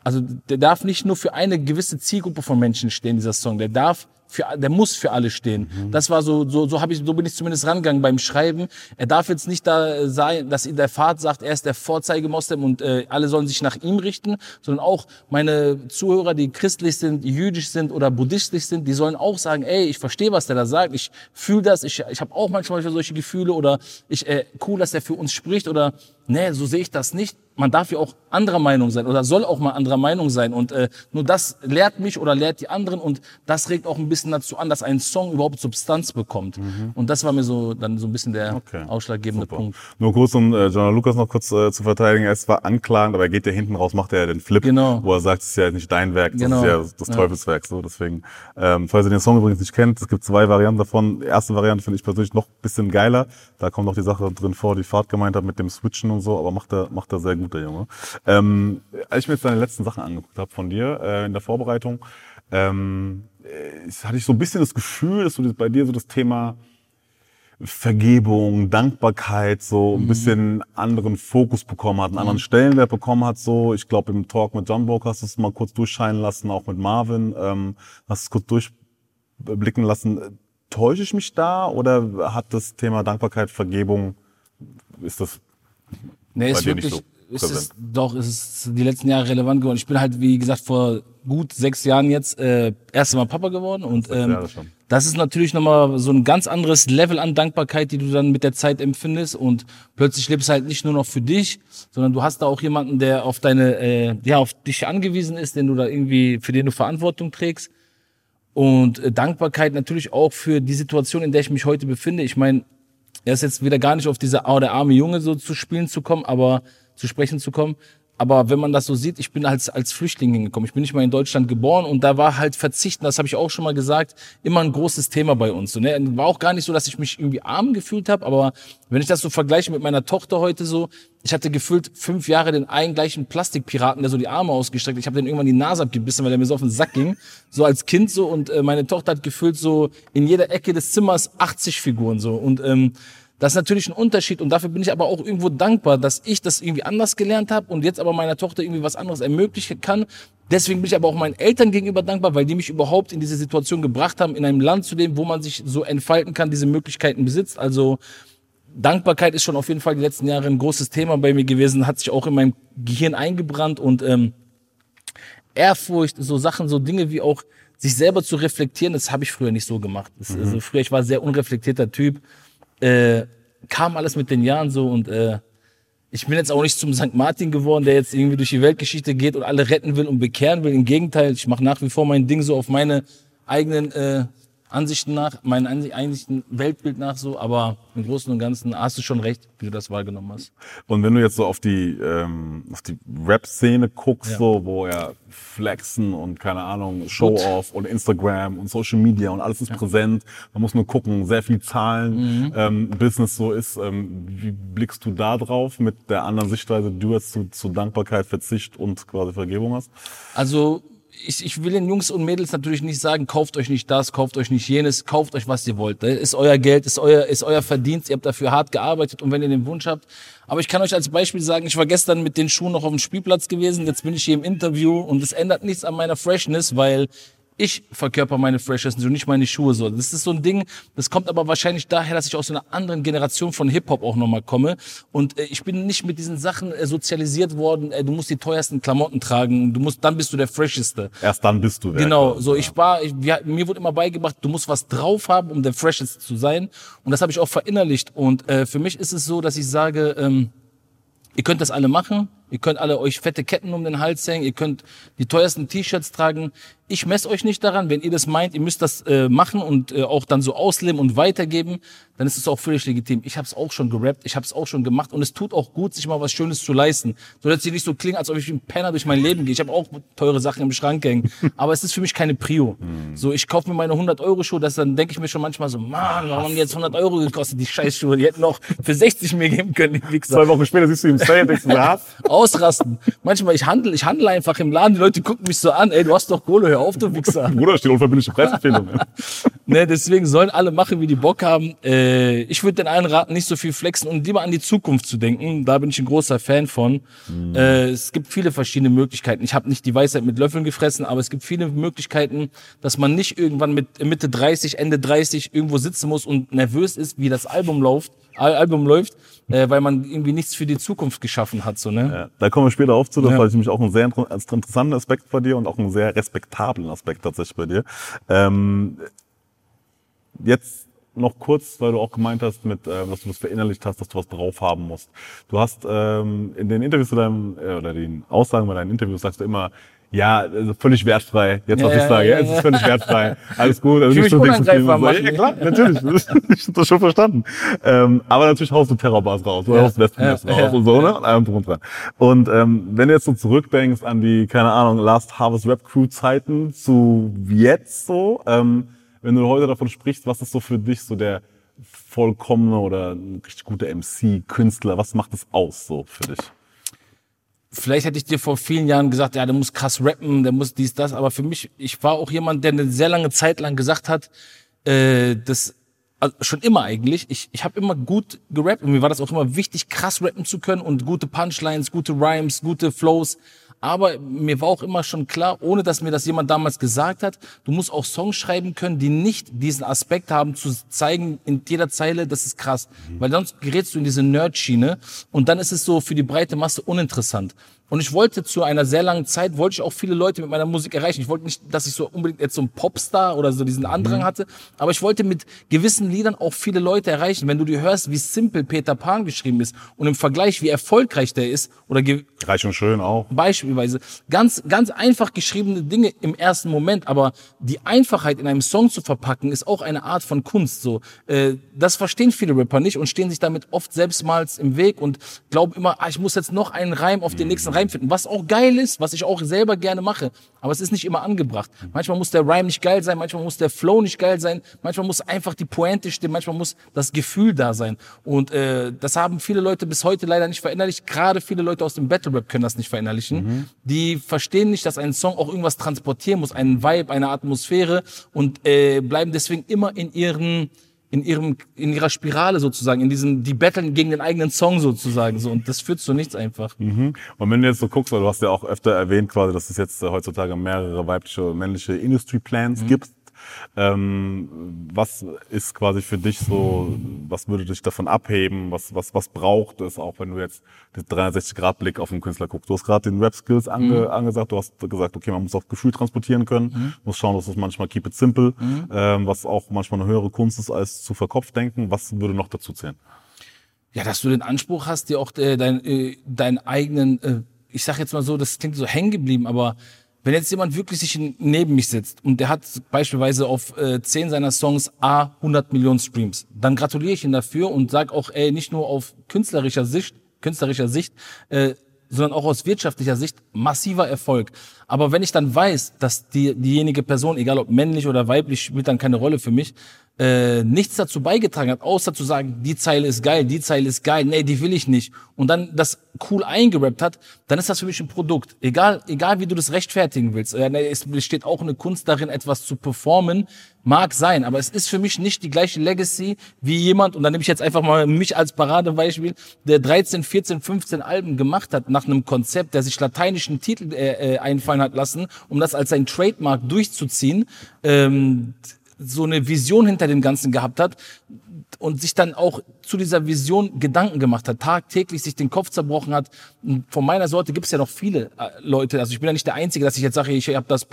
also der darf nicht nur für eine gewisse Zielgruppe von Menschen stehen, dieser Song. Der darf für, der muss für alle stehen. Das war so, so, so habe ich, so bin ich zumindest rangegangen beim Schreiben. Er darf jetzt nicht da sein, dass in der Fahrt sagt, er ist der Vorzeigemoslem und äh, alle sollen sich nach ihm richten, sondern auch meine Zuhörer, die christlich sind, die jüdisch sind oder buddhistisch sind, die sollen auch sagen, ey, ich verstehe, was der da sagt, ich fühle das, ich, ich habe auch manchmal solche Gefühle oder ich, äh, cool, dass er für uns spricht oder nee, so sehe ich das nicht man darf ja auch anderer Meinung sein oder soll auch mal anderer Meinung sein. Und äh, nur das lehrt mich oder lehrt die anderen und das regt auch ein bisschen dazu an, dass ein Song überhaupt Substanz bekommt. Und das war mir so dann so ein bisschen der Mhm. Okay, ausschlaggebende Super. Punkt. Nur kurz, um äh, Jonah Lukas noch kurz äh, zu verteidigen. Er ist zwar anklagend, aber er geht ja hinten raus, macht er ja den Flip, Genau. wo er sagt, es ist ja nicht dein Werk, das Genau. ist ja das. Teufelswerk. So, deswegen, ähm, falls ihr den Song übrigens nicht kennt, es gibt zwei Varianten davon. Die erste Variante finde ich persönlich noch ein bisschen geiler. Da kommt noch die Sache drin vor, die Fahrt gemeint hat mit dem Switchen und so, aber macht er, macht er sehr gut, der Junge. Ähm, als ich mir jetzt deine letzten Sachen angeguckt habe von dir äh, in der Vorbereitung, ähm, äh, hatte ich so ein bisschen das Gefühl, dass du bei dir so das Thema Vergebung, Dankbarkeit so ein bisschen anderen Fokus bekommen hat, einen anderen Stellenwert bekommen hat. So, ich glaube im Talk mit Jumbo hast du es mal kurz durchscheinen lassen, auch mit Marvin, ähm, hast es kurz durchblicken lassen. Täusche ich mich da oder hat das Thema Dankbarkeit, Vergebung, ist das Nee, ist wirklich, so ist es, doch, ist es die letzten Jahre relevant geworden. Ich bin halt, wie gesagt, vor gut sechs Jahren jetzt äh, erst Mal Papa geworden und ähm, das ist natürlich nochmal so ein ganz anderes Level an Dankbarkeit, die du dann mit der Zeit empfindest und plötzlich lebst du halt nicht nur noch für dich, sondern du hast da auch jemanden, der auf deine, äh, ja, auf dich angewiesen ist, den du da irgendwie, für den du Verantwortung trägst. Und äh, Dankbarkeit natürlich auch für die Situation, in der ich mich heute befinde. Ich meine, er ist jetzt wieder gar nicht auf diese oh, der arme Junge so zu spielen zu kommen, aber zu sprechen zu kommen. Aber wenn man das so sieht, ich bin als, als Flüchtling hingekommen. Ich bin nicht mal in Deutschland geboren und da war halt Verzichten, das habe ich auch schon mal gesagt, immer ein großes Thema bei uns. So, ne? War auch gar nicht so, dass ich mich irgendwie arm gefühlt habe, aber wenn ich das so vergleiche mit meiner Tochter heute so, ich hatte gefühlt fünf Jahre den einen gleichen Plastikpiraten, der so die Arme ausgestreckt. Ich habe den irgendwann die Nase abgebissen, weil er mir so auf den Sack ging. So als Kind so und äh, meine Tochter hat gefühlt so in jeder Ecke des Zimmers 80 Figuren so und ähm, das ist natürlich ein Unterschied und dafür bin ich aber auch irgendwo dankbar, dass ich das irgendwie anders gelernt habe und jetzt aber meiner Tochter irgendwie was anderes ermöglichen kann. Deswegen bin ich aber auch meinen Eltern gegenüber dankbar, weil die mich überhaupt in diese Situation gebracht haben, in einem Land zu leben, wo man sich so entfalten kann, diese Möglichkeiten besitzt. Also Dankbarkeit ist schon auf jeden Fall die letzten Jahre ein großes Thema bei mir gewesen, hat sich auch in meinem Gehirn eingebrannt und ähm, Ehrfurcht, so Sachen, so Dinge wie auch sich selber zu reflektieren, das habe ich früher nicht so gemacht. Das, also früher, ich war sehr unreflektierter Typ, äh, kam alles mit den Jahren so und äh, ich bin jetzt auch nicht zum St. Martin geworden, der jetzt irgendwie durch die Weltgeschichte geht und alle retten will und bekehren will. Im Gegenteil, ich mache nach wie vor mein Ding so auf meine eigenen äh, Ansichten nach, meinen Ansichten, Weltbild nach so, aber im Großen und Ganzen hast du schon recht, wie du das wahrgenommen hast. Und wenn du jetzt so auf die, ähm, auf die Rap-Szene guckst, Ja. so, wo ja Flexen und keine Ahnung, Show-Off und Instagram und Social Media und alles ist präsent, man muss nur gucken, sehr viel Zahlen, ähm, Business so ist. Ähm, wie blickst du da drauf mit der anderen Sichtweise, die du jetzt zu, zu Dankbarkeit, Verzicht und quasi Vergebung hast? Also ich, ich will den Jungs und Mädels natürlich nicht sagen, kauft euch nicht das, kauft euch nicht jenes, kauft euch, was ihr wollt. Das ist euer Geld, ist euer, ist euer Verdienst, ihr habt dafür hart gearbeitet und wenn ihr den Wunsch habt. Aber ich kann euch als Beispiel sagen, ich war gestern mit den Schuhen noch auf dem Spielplatz gewesen, jetzt bin ich hier im Interview und es ändert nichts an meiner Freshness, weil ich verkörper meine Freshness und nicht meine Schuhe so. Das ist so ein Ding, das kommt aber wahrscheinlich daher, dass ich aus einer anderen Generation von Hip-Hop auch nochmal komme. Und äh, ich bin nicht mit diesen Sachen äh, sozialisiert worden, äh, du musst die teuersten Klamotten tragen, du musst, dann bist du der Fresheste. Erst dann bist du wer. Genau, so ja. ich war, ich, wir, mir wurde immer beigebracht, du musst was drauf haben, um der Freshest zu sein. Und das habe ich auch verinnerlicht. Und äh, für mich ist es so, dass ich sage, ähm, ihr könnt das alle machen, ihr könnt alle euch fette Ketten um den Hals hängen, ihr könnt die teuersten T-Shirts tragen. Ich messe euch nicht daran, wenn ihr das meint, ihr müsst das äh, machen und äh, auch dann so ausleben und weitergeben, dann ist es auch völlig legitim. Ich habe es auch schon gerappt, ich habe es auch schon gemacht und es tut auch gut, sich mal was Schönes zu leisten. So dass sie nicht so klingen, als ob ich ein Penner durch mein Leben gehe. Ich habe auch teure Sachen im Schrank hängen, aber es ist für mich keine Prio. So, ich kaufe mir meine 100 Euro Schuhe, das dann denke ich mir schon manchmal so, Mann, warum haben die jetzt 100 Euro gekostet, die Scheißschuhe? Die hätten auch für 60 mir geben können, Zwei Wochen später siehst du im Sale, denkst du, was? Ausrasten. Manchmal, ich handle, ich handle einfach im Laden, die Leute gucken mich so an, ey, du hast doch Kohle, hör auf, du Wichser. Bruder, steht unverbindliche Preisempfehlung. ne, deswegen sollen alle machen, wie die Bock haben. Äh, ich würde den allen raten, nicht so viel flexen und lieber an die Zukunft zu denken. Da bin ich ein großer Fan von. Äh, es gibt viele verschiedene Möglichkeiten. Ich habe nicht die Weisheit mit Löffeln gefressen, aber es gibt viele Möglichkeiten, dass man nicht irgendwann mit Mitte 30, Ende 30 irgendwo sitzen muss und nervös ist, wie das Album läuft, Album läuft, äh, weil man irgendwie nichts für die Zukunft geschaffen hat, so, ne? Ja, da kommen wir später auf zu, das Ja. war nämlich auch ein sehr inter- als interessanter Aspekt bei dir und auch einen sehr respektablen Aspekt tatsächlich bei dir. Ähm, jetzt noch kurz, weil du auch gemeint hast, mit, äh, dass du das verinnerlicht hast, dass du was drauf haben musst. Du hast ähm, in den Interviews zu deinem, äh, oder den Aussagen bei deinen Interviews sagst du immer, ja, also völlig wertfrei. Jetzt, was Ja, ich ja, sage, ja, ja, es ja. ist völlig wertfrei. Alles gut. Also Ich nicht so unangreifbar Ja, machen. klar, natürlich. ich hab das schon verstanden. Ähm, aber natürlich haust du Terrorbars raus, du Ja, haust Wespennest ja, raus ja, und so, ne? Und allem drum und dran. Und ähm, wenn du jetzt so zurückdenkst an die, keine Ahnung, Last Harvest Rap Crew Zeiten zu jetzt so, ähm, wenn du heute davon sprichst, was ist so für dich so der vollkommene oder richtig gute MC, Künstler, was macht es aus so für dich? Vielleicht hätte ich dir vor vielen Jahren gesagt, ja, der muss krass rappen, der muss dies, das, aber für mich, ich war auch jemand, der eine sehr lange Zeit lang gesagt hat, äh, das also schon immer eigentlich, ich, ich habe immer gut gerappt und mir war das auch immer wichtig, krass rappen zu können und gute Punchlines, gute Rhymes, gute Flows. Aber mir war auch immer schon klar, ohne dass mir das jemand damals gesagt hat, du musst auch Songs schreiben können, die nicht diesen Aspekt haben, zu zeigen in jeder Zeile, das ist krass. Weil sonst gerätst du in diese Nerd-Schiene und dann ist es so für die breite Masse uninteressant. Und ich wollte zu einer sehr langen Zeit, wollte ich auch viele Leute mit meiner Musik erreichen. Ich wollte nicht, dass ich so unbedingt jetzt so ein Popstar oder so diesen Andrang hatte, aber ich wollte mit gewissen Liedern auch viele Leute erreichen. Wenn du dir hörst, wie simpel Peter Pan geschrieben ist und im Vergleich, wie erfolgreich der ist, oder Reich und schön auch. beispielsweise ganz, ganz einfach geschriebene Dinge im ersten Moment, aber die Einfachheit in einem Song zu verpacken, ist auch eine Art von Kunst. So, äh, das verstehen viele Rapper nicht und stehen sich damit oft selbstmals im Weg und glauben immer, ah, ich muss jetzt noch einen Reim auf den nächsten Reim finden, was auch geil ist, was ich auch selber gerne mache, aber es ist nicht immer angebracht. Manchmal muss der Reim nicht geil sein, manchmal muss der Flow nicht geil sein, manchmal muss einfach die Pointe stimmen, manchmal muss das Gefühl da sein und äh, das haben viele Leute bis heute leider nicht verinnerlicht. Gerade viele Leute aus dem Battle Rap können das nicht verinnerlichen. Die verstehen nicht, dass ein Song auch irgendwas transportieren muss, einen Vibe, eine Atmosphäre und äh, bleiben deswegen immer in ihren in ihrem in ihrer Spirale sozusagen, in diesem die battlen gegen den eigenen Song sozusagen so und das führt zu nichts einfach. Mhm. Und wenn du jetzt so guckst, weil du hast ja auch öfter erwähnt quasi, dass es jetzt äh, heutzutage mehrere weibliche männliche Industry Plans gibt. Ähm, was ist quasi für dich so, was würde dich davon abheben? Was, was, was braucht es, auch wenn du jetzt den 360-Grad-Blick auf den Künstler guckst? Du hast gerade den Rap-Skills ange, angesagt, du hast gesagt, okay, man muss auch Gefühl transportieren können, muss schauen, dass es manchmal keep it simple, ähm, was auch manchmal eine höhere Kunst ist als zu verkopft denken. Was würde noch dazu zählen? Ja, dass du den Anspruch hast, dir auch äh, dein, äh, deinen eigenen, äh, ich sag jetzt mal so, das klingt so hängen geblieben, aber wenn jetzt jemand wirklich sich neben mich sitzt und der hat beispielsweise auf äh, 10 seiner Songs A 100 Millionen Streams, dann gratuliere ich ihm dafür und sag auch, ey, nicht nur auf künstlerischer Sicht, künstlerischer Sicht, äh, sondern auch aus wirtschaftlicher Sicht massiver Erfolg. Aber wenn ich dann weiß, dass die, diejenige Person, egal ob männlich oder weiblich, spielt dann keine Rolle für mich, äh, nichts dazu beigetragen hat, außer zu sagen, die Zeile ist geil, die Zeile ist geil, nee, die will ich nicht. Und dann das cool eingerappt hat, dann ist das für mich ein Produkt. Egal, egal wie du das rechtfertigen willst. Es besteht auch eine Kunst darin, etwas zu performen. Mag sein, aber es ist für mich nicht die gleiche Legacy wie jemand, und dann nehme ich jetzt einfach mal mich als Paradebeispiel, der 13, 14, 15 Alben gemacht hat nach einem Konzept, der sich lateinischen Titel äh, äh, einfallen hat lassen, um das als sein Trademark durchzuziehen. Ähm, so eine Vision hinter dem Ganzen gehabt hat und sich dann auch zu dieser Vision Gedanken gemacht hat, tagtäglich sich den Kopf zerbrochen hat. Und von meiner Sorte gibt es ja noch viele äh, Leute, also ich bin ja nicht der Einzige, dass ich jetzt sage, ich habe das äh,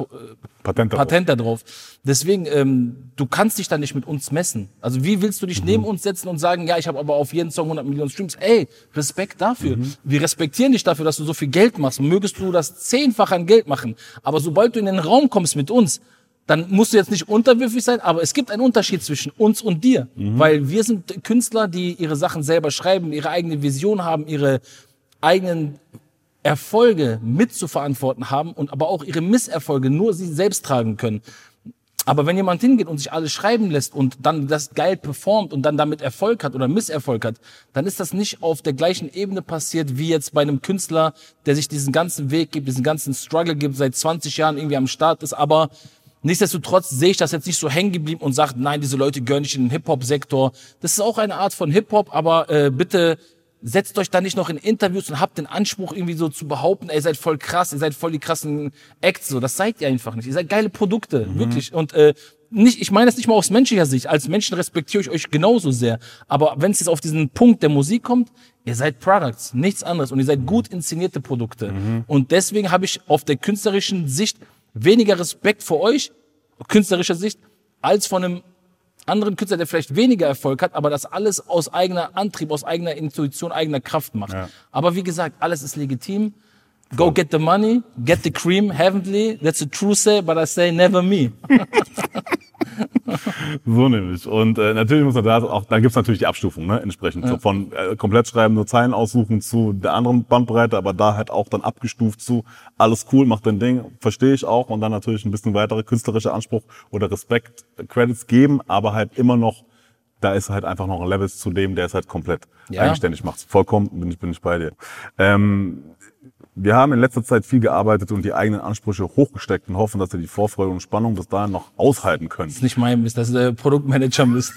Patent darauf. Patent da drauf. Deswegen, ähm, du kannst dich da nicht mit uns messen. Also wie willst du dich neben uns setzen und sagen, ja, ich habe aber auf jeden Song 100 Millionen Streams. Ey, Respekt dafür. Wir respektieren dich dafür, dass du so viel Geld machst. Mögest du das zehnfach an Geld machen. Aber sobald du in den Raum kommst mit uns, dann musst du jetzt nicht unterwürfig sein, aber es gibt einen Unterschied zwischen uns und dir. Weil wir sind Künstler, die ihre Sachen selber schreiben, ihre eigene Vision haben, ihre eigenen Erfolge mitzuverantworten haben und aber auch ihre Misserfolge nur sie selbst tragen können. Aber wenn jemand hingeht und sich alles schreiben lässt und dann das geil performt und dann damit Erfolg hat oder Misserfolg hat, dann ist das nicht auf der gleichen Ebene passiert wie jetzt bei einem Künstler, der sich diesen ganzen Weg gibt, diesen ganzen Struggle gibt, seit 20 Jahren irgendwie am Start ist, aber Nichtsdestotrotz sehe ich das jetzt nicht so hängen geblieben und sage, nein, diese Leute gehören nicht in den Hip-Hop-Sektor. Das ist auch eine Art von Hip-Hop, aber äh, bitte setzt euch da nicht noch in Interviews und habt den Anspruch irgendwie so zu behaupten, ey, ihr seid voll krass, ihr seid voll die krassen Acts, so. Das seid ihr einfach nicht. Ihr seid geile Produkte, wirklich. Und äh, nicht, ich meine das nicht mal aus menschlicher Sicht. Als Menschen respektiere ich euch genauso sehr. Aber wenn es jetzt auf diesen Punkt der Musik kommt, ihr seid Products, nichts anderes. Und ihr seid gut inszenierte Produkte. Und deswegen habe ich auf der künstlerischen Sicht weniger Respekt vor euch, künstlerischer Sicht, als von einem anderen Künstler, der vielleicht weniger Erfolg hat, aber das alles aus eigener Antrieb, aus eigener Intuition, eigener Kraft macht. Ja. Aber wie gesagt, alles ist legitim. Go get the money, get the cream, heavenly. That's a true say, but I say never me. So nämlich. Und äh, natürlich muss man da auch, da gibt's natürlich die Abstufung, ne, entsprechend. So von äh, komplett schreiben, nur Zeilen aussuchen zu der anderen Bandbreite, aber da halt auch dann abgestuft zu, alles cool, mach dein Ding, verstehe ich auch. Und dann natürlich ein bisschen weitere künstlerischer Anspruch oder Respekt, Credits geben, aber halt immer noch, da ist halt einfach noch ein Level zu dem, der es halt komplett Ja. eigenständig macht. Vollkommen bin ich, bin ich bei dir. Ähm, wir haben in letzter Zeit viel gearbeitet und die eigenen Ansprüche hochgesteckt und hoffen, dass wir die Vorfreude und Spannung bis dahin noch aushalten können. ist nicht mein Mist, das ist der Produktmanager Mist.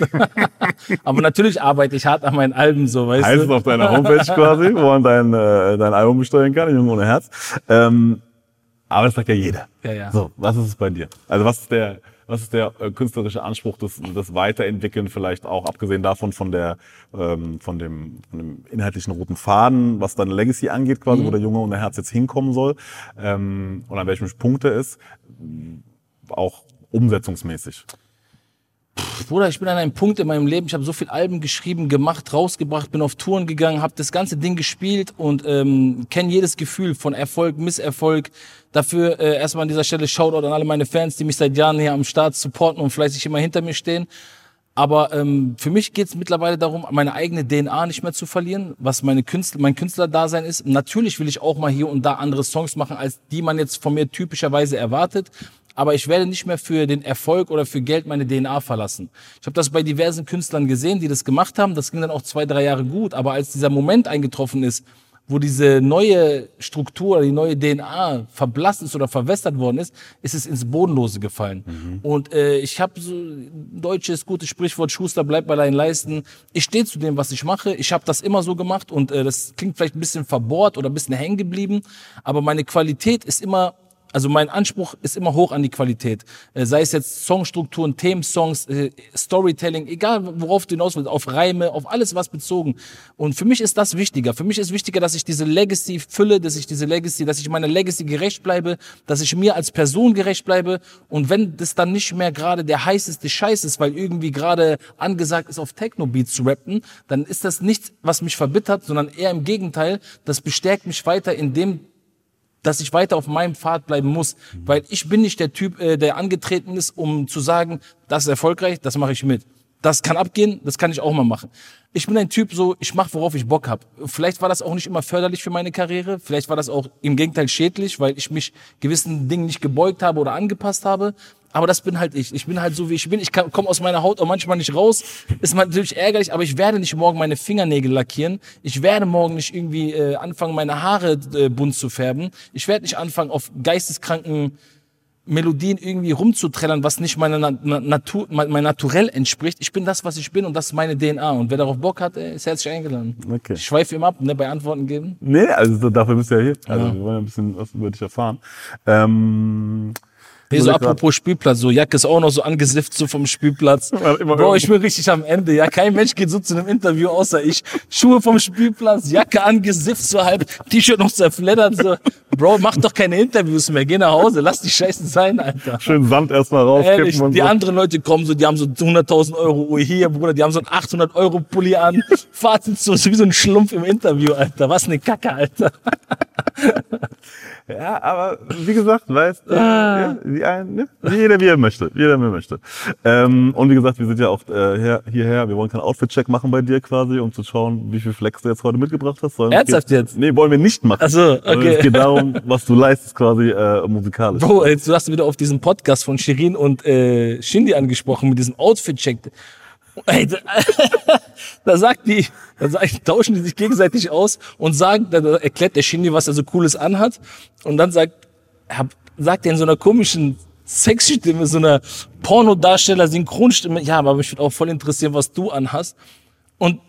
aber natürlich arbeite ich hart an meinen Alben, so, weißt heißt es du. auf deiner Homepage quasi, wo man dein, äh, dein Album bestellen kann, Junge ohne Herz. Ähm, aber das sagt ja jeder. Ja, ja. So, was ist es bei dir? Also was ist der, was ist der äh, künstlerische Anspruch, das, das Weiterentwickeln vielleicht auch, abgesehen davon von der, ähm, von dem, von dem inhaltlichen roten Faden, was deine Legacy angeht, quasi, Mhm. wo der Junge ohne Herz jetzt hinkommen soll, ähm, und an welchem Punkt er ist, auch umsetzungsmäßig. Bruder, ich bin an einem Punkt in meinem Leben, ich habe so viel Alben geschrieben, gemacht, rausgebracht, bin auf Touren gegangen, habe das ganze Ding gespielt und ähm, kenne jedes Gefühl von Erfolg, Misserfolg. Dafür äh, erstmal an dieser Stelle Shoutout an alle meine Fans, die mich seit Jahren hier am Start supporten und fleißig immer hinter mir stehen. Aber ähm, für mich geht es mittlerweile darum, meine eigene DNA nicht mehr zu verlieren, was meine Künstler, mein Künstlerdasein ist. Natürlich will ich auch mal hier und da andere Songs machen, als die man jetzt von mir typischerweise erwartet. Aber ich werde nicht mehr für den Erfolg oder für Geld meine DNA verlassen. Ich habe das bei diversen Künstlern gesehen, die das gemacht haben. Das ging dann auch zwei, drei Jahre gut. Aber als dieser Moment eingetroffen ist, wo diese neue Struktur, die neue DNA verblasst ist oder verwässert worden ist, ist es ins Bodenlose gefallen. Und äh, ich habe so ein deutsches gutes Sprichwort, Schuster bleibt bei deinen Leisten. Ich stehe zu dem, was ich mache. Ich habe das immer so gemacht und äh, das klingt vielleicht ein bisschen verbohrt oder ein bisschen hängen geblieben, aber meine Qualität ist immer also mein Anspruch ist immer hoch an die Qualität. Äh, sei es jetzt Songstrukturen, Themensongs, äh, Storytelling, egal worauf du hinaus willst, auf Reime, auf alles was bezogen. Und für mich ist das wichtiger. Für mich ist wichtiger, dass ich diese Legacy fülle, dass ich diese Legacy, dass ich meiner Legacy gerecht bleibe, dass ich mir als Person gerecht bleibe. Und wenn das dann nicht mehr gerade der heißeste Scheiß ist, weil irgendwie gerade angesagt ist, auf Techno-Beats zu rappen, dann ist das nichts, was mich verbittert, sondern eher im Gegenteil, das bestärkt mich weiter in dem, dass ich weiter auf meinem Pfad bleiben muss, weil ich bin nicht der Typ, äh, der angetreten ist, um zu sagen, das ist erfolgreich, das mache ich mit. Das kann abgehen, das kann ich auch mal machen. Ich bin ein Typ so, ich mache, worauf ich Bock hab. Vielleicht war das auch nicht immer förderlich für meine Karriere, vielleicht war das auch im Gegenteil schädlich, weil ich mich gewissen Dingen nicht gebeugt habe oder angepasst habe. Aber das bin halt ich. Ich bin halt so, wie ich bin. Ich komme aus meiner Haut auch manchmal nicht raus. Ist natürlich ärgerlich, aber ich werde nicht morgen meine Fingernägel lackieren. Ich werde morgen nicht irgendwie äh, anfangen, meine Haare äh, bunt zu färben. Ich werde nicht anfangen, auf geisteskranken Melodien irgendwie rumzuträllern, was nicht meiner Na Na Natur, mein, mein Naturell entspricht. Ich bin das, was ich bin und das ist meine DNA. Und wer darauf Bock hat, ey, ist herzlich eingeladen. Okay. Ich schweife ihm ab, ne, bei Antworten geben. Nee, also dafür bist du ja hier. Also wir wollen ja ein bisschen was über dich erfahren. Ähm, Nee, so apropos Spielplatz, so Jacke ist auch noch so angesifft so vom Spielplatz. Bro, ich bin richtig am Ende. Ja, kein Mensch geht so zu einem Interview außer ich. Schuhe vom Spielplatz, Jacke angesifft so halb, T-Shirt noch zerfleddert so. Bro, mach doch keine Interviews mehr, geh nach Hause, lass die Scheiße sein, Alter. Schön Sand erstmal rauskippen Ehrlich, und die so. anderen Leute kommen so, die haben so 100.000 Euro Uhr hier, Bruder, die haben so einen 800 Euro Pulli an. Fazit so, so wie so ein Schlumpf im Interview, Alter. Was eine Kacke, Alter. Ja, aber wie gesagt, weißt äh, ja, ne? jeder wie er möchte, jeder wie er möchte. Ähm, und wie gesagt, wir sind ja auch äh, her, hierher, wir wollen keinen Outfit-Check machen bei dir quasi, um zu schauen, wie viel Flex du jetzt heute mitgebracht hast. sondern Ernsthaft jetzt? Nee, wollen wir nicht machen. Ach so, Sondern okay. Es geht darum, was du leistest quasi äh, musikalisch. Bro, jetzt du hast wieder auf diesen Podcast von Shirin und äh, Shindy angesprochen mit diesem Outfit-Check. Ey, da, da sagt die, da sagt, tauschen die sich gegenseitig aus und sagen, da erklärt der Shindy, was er so cooles anhat. Und dann sagt, hab, sagt er in so einer komischen Sexstimme, so einer Pornodarsteller, Synchronstimme, ja, aber mich würde auch voll interessieren, was du anhast. Und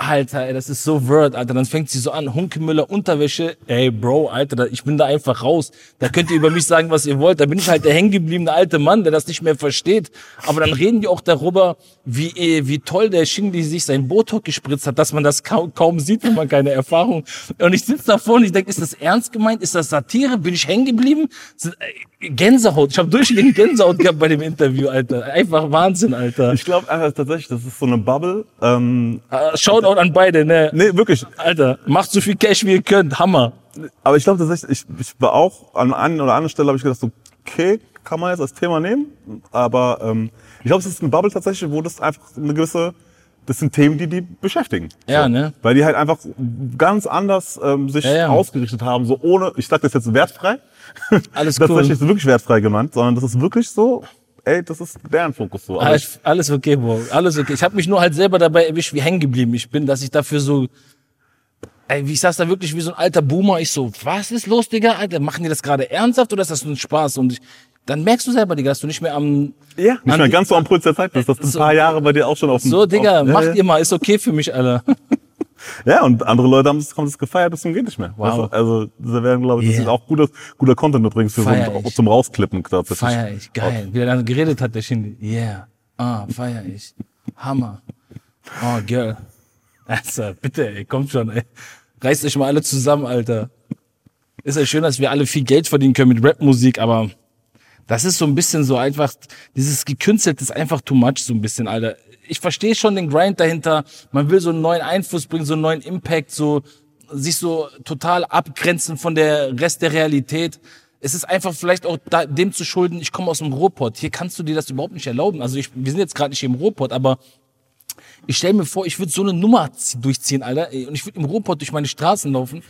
Alter, ey, das ist so Word, Alter. Dann fängt sie so an, Hunkemüller, Unterwäsche. Ey, Bro, Alter, ich bin da einfach raus. Da könnt ihr über mich sagen, was ihr wollt. Da bin ich halt der hängengebliebene alte Mann, der das nicht mehr versteht. Aber dann reden die auch darüber, wie, eh, wie toll der Shindy sich sein Botox gespritzt hat, dass man das kaum, kaum sieht, wenn man keine Erfahrung. Und ich sitze davor und ich denke, ist das ernst gemeint? Ist das Satire? Bin ich hängen geblieben? Sind- äh, Gänsehaut. Ich habe durchgehend Gänsehaut gehabt bei dem Interview, Alter. Einfach Wahnsinn, Alter. Ich glaube einfach tatsächlich, das ist so eine Bubble. Ähm, Äh, Shoutout an beide, ne? nee, wirklich. Alter, macht so viel Cash, wie ihr könnt. Hammer. Aber ich glaube tatsächlich, ich, ich war auch an einer oder anderen Stelle habe ich gedacht, so, okay, kann man jetzt als Thema nehmen. Aber ähm, ich glaube, es ist eine Bubble tatsächlich, wo das einfach eine gewisse, das sind Themen, die die beschäftigen. Ja, so. ne? Weil die halt einfach ganz anders ähm, sich Ja, ja. ausgerichtet haben, so ohne, ich sag das jetzt wertfrei. Alles das cool. ist wirklich wertfrei gemeint, sondern das ist wirklich so, ey, das ist deren Fokus so. Alles, alles okay, Bro. Alles okay. Ich habe mich nur halt selber dabei erwischt, wie hängen geblieben ich bin, dass ich dafür so. Ey, wie ich saß da wirklich wie so ein alter Boomer. Ich so, was ist los, Digga? Alter, machen die das gerade ernsthaft oder ist das nur ein Spaß? Und ich, dann merkst du selber, Digga, dass du nicht mehr am. ja, nicht an- mehr ganz so am Puls der Zeit bist. Das ist ein So- paar Jahre bei dir auch schon auf dem So, Digga, auf, macht ja. ihr mal, ist okay für mich, Alter. Ja, und andere Leute haben das, haben das gefeiert, zum geht nicht mehr. Wow. Also, da werden, glaube ich, das Yeah. ist auch guter, guter Content übrigens für so Feier ein, ich. zum Rausklippen tatsächlich. Feier ich, geil. Wie er dann geredet hat, der Shindy. Yeah. Ah, feier ich. Hammer. Oh, Girl. Also, bitte, ey, kommt schon, ey. Reißt euch mal alle zusammen, Alter. Ist ja schön, dass wir alle viel Geld verdienen können mit Rapmusik, aber das ist so ein bisschen so einfach, dieses gekünstelte ist einfach too much, so ein bisschen, Alter. Ich verstehe schon den Grind dahinter. Man will so einen neuen Einfluss bringen, so einen neuen Impact, so sich so total abgrenzen von der Rest der Realität. Es ist einfach vielleicht auch da, dem zu schulden, ich komme aus dem Ruhrpott. Hier kannst du dir das überhaupt nicht erlauben. Also ich, wir sind jetzt gerade nicht im Ruhrpott, aber ich stell mir vor, ich würde so eine Nummer zie- durchziehen, Alter. Und ich würde im Ruhrpott durch meine Straßen laufen.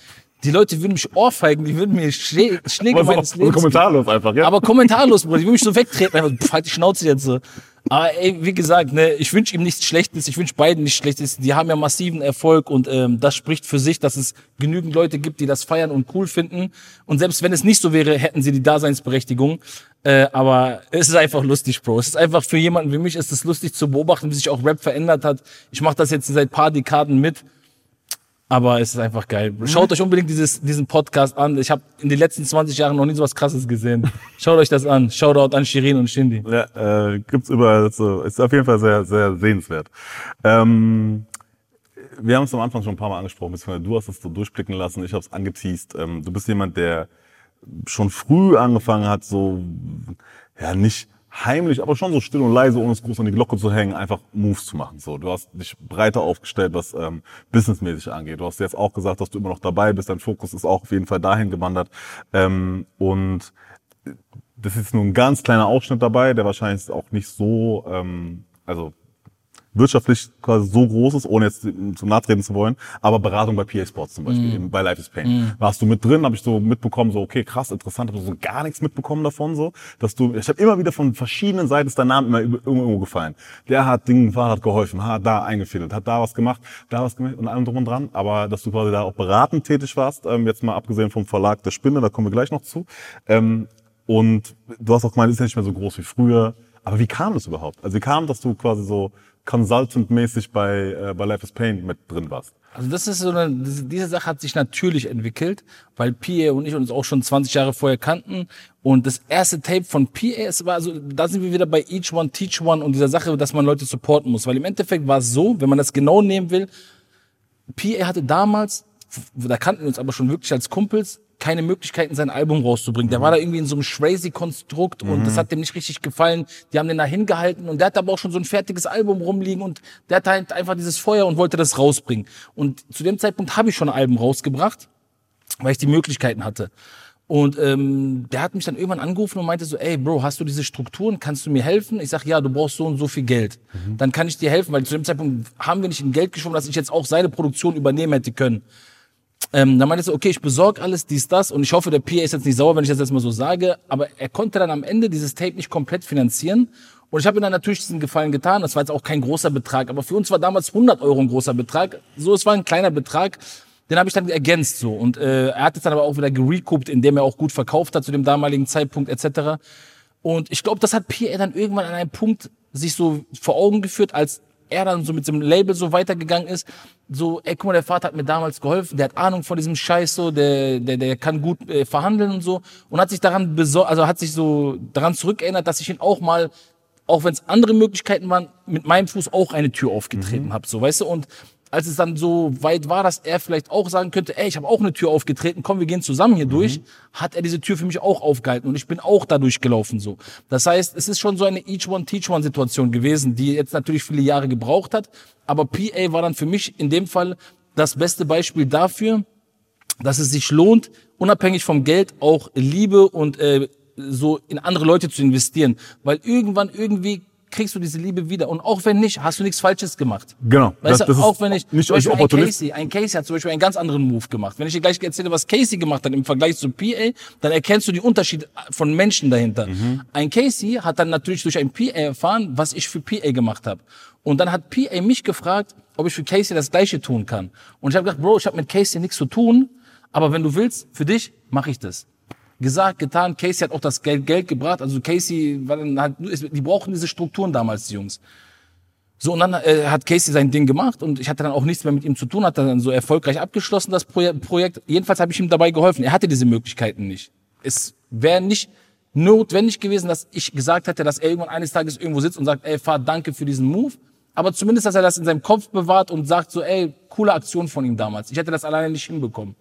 Die Leute würden mich ohrfeigen, die würden mir Schlä Schläge Aber meines so Lebens kommentarlos einfach, ja. aber kommentarlos, Bruder. Ich will mich so wegtreten. Einfach, pff, halt die Schnauze jetzt so. Aber ey, wie gesagt, ne, ich wünsche ihm nichts Schlechtes. Ich wünsche beiden nichts Schlechtes. Die haben ja massiven Erfolg und ähm, das spricht für sich, dass es genügend Leute gibt, die das feiern und cool finden. Und selbst wenn es nicht so wäre, hätten sie die Daseinsberechtigung. Äh, aber es ist einfach lustig, Bro. Es ist einfach für jemanden wie mich ist es lustig zu beobachten, wie sich auch Rap verändert hat. Ich mache das jetzt seit paar Dekaden mit. Aber es ist einfach geil. Schaut euch unbedingt dieses, diesen Podcast an. Ich habe in den letzten 20 Jahren noch nie so was krasses gesehen. Schaut euch das an. Shoutout an Shirin und Shindy. Ja, äh, gibt's überall so. Ist auf jeden Fall sehr, sehr sehenswert. Ähm, wir haben es am Anfang schon ein paar Mal angesprochen, du hast es so durchblicken lassen, ich habe es angeteased. Ähm, du bist jemand, der schon früh angefangen hat, so, ja, nicht heimlich, aber schon so still und leise, ohne es groß an die Glocke zu hängen, einfach Moves zu machen. So, du hast dich breiter aufgestellt, was ähm, businessmäßig angeht. Du hast jetzt auch gesagt, dass du immer noch dabei bist. Dein Fokus ist auch auf jeden Fall dahin gewandert. Ähm, und das ist nur ein ganz kleiner Ausschnitt dabei, der wahrscheinlich auch nicht so, ähm, also wirtschaftlich quasi so groß ist, ohne jetzt zu nahe treten zu wollen, aber Beratung bei PA Sports zum Beispiel, eben bei Life is Pain. Warst du mit drin, habe ich so mitbekommen, so okay, krass, interessant, habe so gar nichts mitbekommen davon, so, dass du, ich habe immer wieder von verschiedenen Seiten ist dein Name immer irgendwo gefallen. Der hat Dingen, hat geholfen, hat da eingefädelt, hat da was gemacht, da was gemacht und allem drum und dran, aber dass du quasi da auch beratend tätig warst, ähm, jetzt mal abgesehen vom Verlag der Spinne, da kommen wir gleich noch zu, ähm, und du hast auch gemeint, ist ja nicht mehr so groß wie früher. Aber wie kam das überhaupt? Also wie kam, dass du quasi so Consultant-mäßig bei, äh, bei Life is Pain mit drin warst? Also das ist so eine, diese, Sache hat sich natürlich entwickelt, weil PA und ich uns auch schon 20 Jahre vorher kannten. Und das erste Tape von PA, es war so, da sind wir wieder bei Each One, Teach One und dieser Sache, dass man Leute supporten muss. Weil im Endeffekt war es so, wenn man das genau nehmen will, PA hatte damals, da kannten wir uns aber schon wirklich als Kumpels, keine Möglichkeiten, sein Album rauszubringen. Der war da irgendwie in so einem Schrazy-Konstrukt und das hat dem nicht richtig gefallen. Die haben den da hingehalten und der hat aber auch schon so ein fertiges Album rumliegen und der hat halt einfach dieses Feuer und wollte das rausbringen. Und zu dem Zeitpunkt habe ich schon ein Album rausgebracht, weil ich die Möglichkeiten hatte. Und ähm, der hat mich dann irgendwann angerufen und meinte so, ey Bro, hast du diese Strukturen, kannst du mir helfen? Ich sag, ja, du brauchst so und so viel Geld. Dann kann ich dir helfen, weil zu dem Zeitpunkt haben wir nicht in Geld geschoben, dass ich jetzt auch seine Produktion übernehmen hätte können. Ähm, dann meinte er so, okay, ich besorge alles, dies, das und ich hoffe, der PA ist jetzt nicht sauer, wenn ich das jetzt mal so sage, aber er konnte dann am Ende dieses Tape nicht komplett finanzieren. Und ich habe ihm dann natürlich diesen Gefallen getan, das war jetzt auch kein großer Betrag, aber für uns war damals 100 Euro ein großer Betrag, so, es war ein kleiner Betrag, den habe ich dann ergänzt so. Und äh, er hat es dann aber auch wieder gerecouped, indem er auch gut verkauft hat zu dem damaligen Zeitpunkt etc. Und ich glaube, das hat PA dann irgendwann an einem Punkt sich so vor Augen geführt, als er dann so mit dem Label so weitergegangen ist, so, ey, guck mal, der Vater hat mir damals geholfen, der hat Ahnung von diesem Scheiß so, der, der, der kann gut äh, verhandeln und so. Und hat sich daran besor also hat sich so daran zurückerinnert, dass ich ihn auch mal auch wenn es andere Möglichkeiten waren, mit meinem Fuß auch eine Tür aufgetreten habe, so, weißt du, und als es dann so weit war, dass er vielleicht auch sagen könnte, ey, ich habe auch eine Tür aufgetreten, komm, wir gehen zusammen hier durch, hat er diese Tür für mich auch aufgehalten und ich bin auch da durchgelaufen so. Das heißt, es ist schon so eine Each One Teach One Situation gewesen, die jetzt natürlich viele Jahre gebraucht hat, aber PA war dann für mich in dem Fall das beste Beispiel dafür, dass es sich lohnt, unabhängig vom Geld auch Liebe und äh, so in andere Leute zu investieren, weil irgendwann irgendwie kriegst du diese Liebe wieder und auch wenn nicht, hast du nichts Falsches gemacht. Genau. Weißt Das- du, das ist auch wenn ich, nicht zum Beispiel ein Casey, ein Casey hat zum Beispiel einen ganz anderen Move gemacht. Wenn ich dir gleich erzähle, was Casey gemacht hat im Vergleich zu PA, dann erkennst du die Unterschiede von Menschen dahinter. Mhm. Ein Casey hat dann natürlich durch ein PA erfahren, was ich für PA gemacht habe. Und dann hat PA mich gefragt, ob ich für Casey das Gleiche tun kann. Und ich habe gedacht, Bro, ich habe mit Casey nichts zu tun, aber wenn du willst, für dich mache ich das gesagt, getan. Casey hat auch das Geld, Geld gebracht. Also Casey, dann halt, die brauchen diese Strukturen damals, die Jungs. So, und dann äh, hat Casey sein Ding gemacht und ich hatte dann auch nichts mehr mit ihm zu tun, hat dann so erfolgreich abgeschlossen, das Proje Projekt. Jedenfalls habe ich ihm dabei geholfen. Er hatte diese Möglichkeiten nicht. Es wäre nicht notwendig gewesen, dass ich gesagt hätte, dass er irgendwann eines Tages irgendwo sitzt und sagt, ey, Fahr, danke für diesen Move. Aber zumindest, dass er das in seinem Kopf bewahrt und sagt so, ey, coole Aktion von ihm damals. Ich hätte das alleine nicht hinbekommen.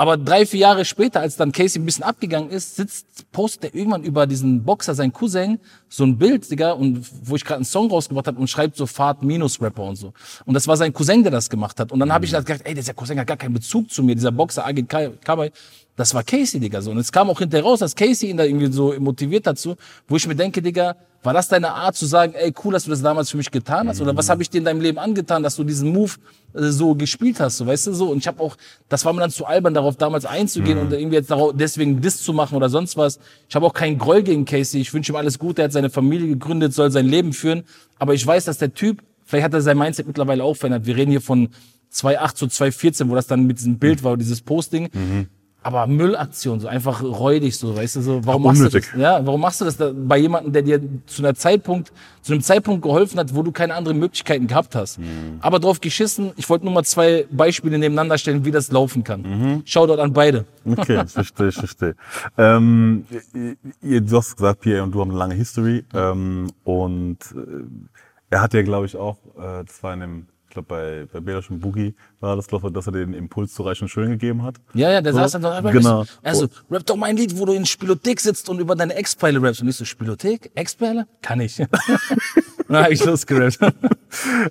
Aber drei, vier Jahre später, als dann Casey ein bisschen abgegangen ist, sitzt, postet er irgendwann über diesen Boxer, sein Cousin, so ein Bild, Digga, und wo ich gerade einen Song rausgebracht habe und schreibt so Fahrt minus Rapper und so. Und das war sein Cousin, der das gemacht hat. Und dann habe ich halt gedacht, ey, dieser Cousin hat gar keinen Bezug zu mir, dieser Boxer, Agit Kabay, das war Casey, Digga, so. Und es kam auch hinterher raus, dass Casey ihn da irgendwie so motiviert dazu, wo ich mir denke, Digga, war das deine Art zu sagen, ey, cool, dass du das damals für mich getan hast? Oder was habe ich dir in deinem Leben angetan, dass du diesen Move äh, so gespielt hast, so, weißt du, so? Und ich habe auch, das war mir dann zu albern, darauf damals einzugehen und irgendwie jetzt darauf, deswegen Diss zu machen oder sonst was. Ich habe auch keinen Groll gegen Casey. Ich wünsche ihm alles Gute. Er hat seine Familie gegründet, soll sein Leben führen. Aber ich weiß, dass der Typ, vielleicht hat er sein Mindset mittlerweile auch verändert. Wir reden hier von 2.8 zu 2.14, wo das dann mit diesem Bild war, dieses Posting. Aber Müllaktion, so einfach räudig, so, weißt du, so, warum machst unnötig. du das? Ja, warum machst du das da bei jemandem, der dir zu einer Zeitpunkt, zu einem Zeitpunkt geholfen hat, wo du keine anderen Möglichkeiten gehabt hast? Aber drauf geschissen, ich wollte nur mal zwei Beispiele nebeneinander stellen, wie das laufen kann. Shoutout an beide. Okay, verstehe, ich verstehe. Ähm, ihr, du hast gesagt, Pierre und du haben eine lange History. Ähm, und äh, er hat ja, glaube ich, auch, äh, das war in ich glaube, bei, bei Belash und Boogie war das, glaube ich, dass er den Impuls zu Reich und Schön gegeben hat. Ja, ja, der So, saß dann so, genau. er so, rap doch mein Lied, wo du in Spielothek sitzt und über deine Ex-Pfeile rappst. Und ich so, Spielothek? Ex-Pfeile? Kann ich. und dann hab ich losgerappt.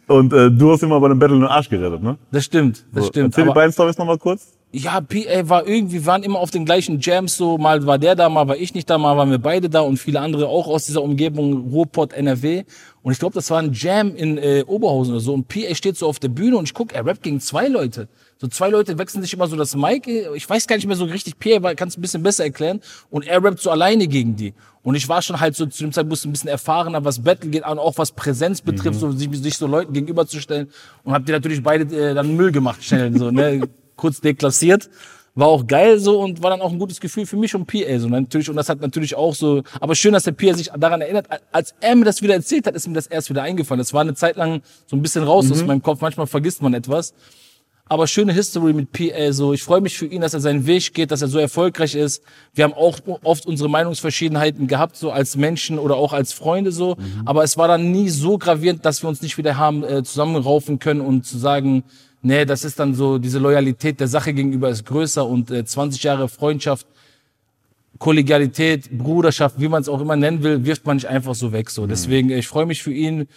Und äh, du hast immer bei dem Battle in den Arsch gerettet, ne? Das stimmt, das So, stimmt. Erzähl die Aber- beiden Storys nochmal kurz. Ja, PA war irgendwie, waren immer auf den gleichen Jams so, mal war der da, mal war ich nicht da, mal waren wir beide da und viele andere auch aus dieser Umgebung, Ruhrpott, NRW. Und ich glaube, das war ein Jam in äh, Oberhausen oder so. Und PA steht so auf der Bühne und ich guck, er rappt gegen zwei Leute. So zwei Leute wechseln sich immer so das Mic. Ich weiß gar nicht mehr so richtig, PA kannst du ein bisschen besser erklären. Und er rappt so alleine gegen die. Und ich war schon halt so zu dem Zeitpunkt ein bisschen erfahrener, was Battle geht, und auch was Präsenz betrifft, so sich, sich so Leuten gegenüberzustellen. Und hab die natürlich beide äh, dann Müll gemacht, schnell, so, ne, kurz deklassiert. War auch geil so und war dann auch ein gutes Gefühl für mich und PA so natürlich und das hat natürlich auch so aber schön dass der PA sich daran erinnert als er mir das wieder erzählt hat ist mir das erst wieder eingefallen das war eine Zeit lang so ein bisschen raus aus meinem Kopf manchmal vergisst man etwas aber schöne History mit PA. So, ich freue mich für ihn, dass er seinen Weg geht, dass er so erfolgreich ist. Wir haben auch oft unsere Meinungsverschiedenheiten gehabt, so als Menschen oder auch als Freunde so. Aber es war dann nie so gravierend, dass wir uns nicht wieder haben äh, zusammenraufen können und zu sagen, nee, das ist dann so, diese Loyalität der Sache gegenüber ist größer und äh, 20 Jahre Freundschaft, Kollegialität, Bruderschaft, wie man es auch immer nennen will, wirft man nicht einfach so weg. So, deswegen, äh, ich freue mich für ihn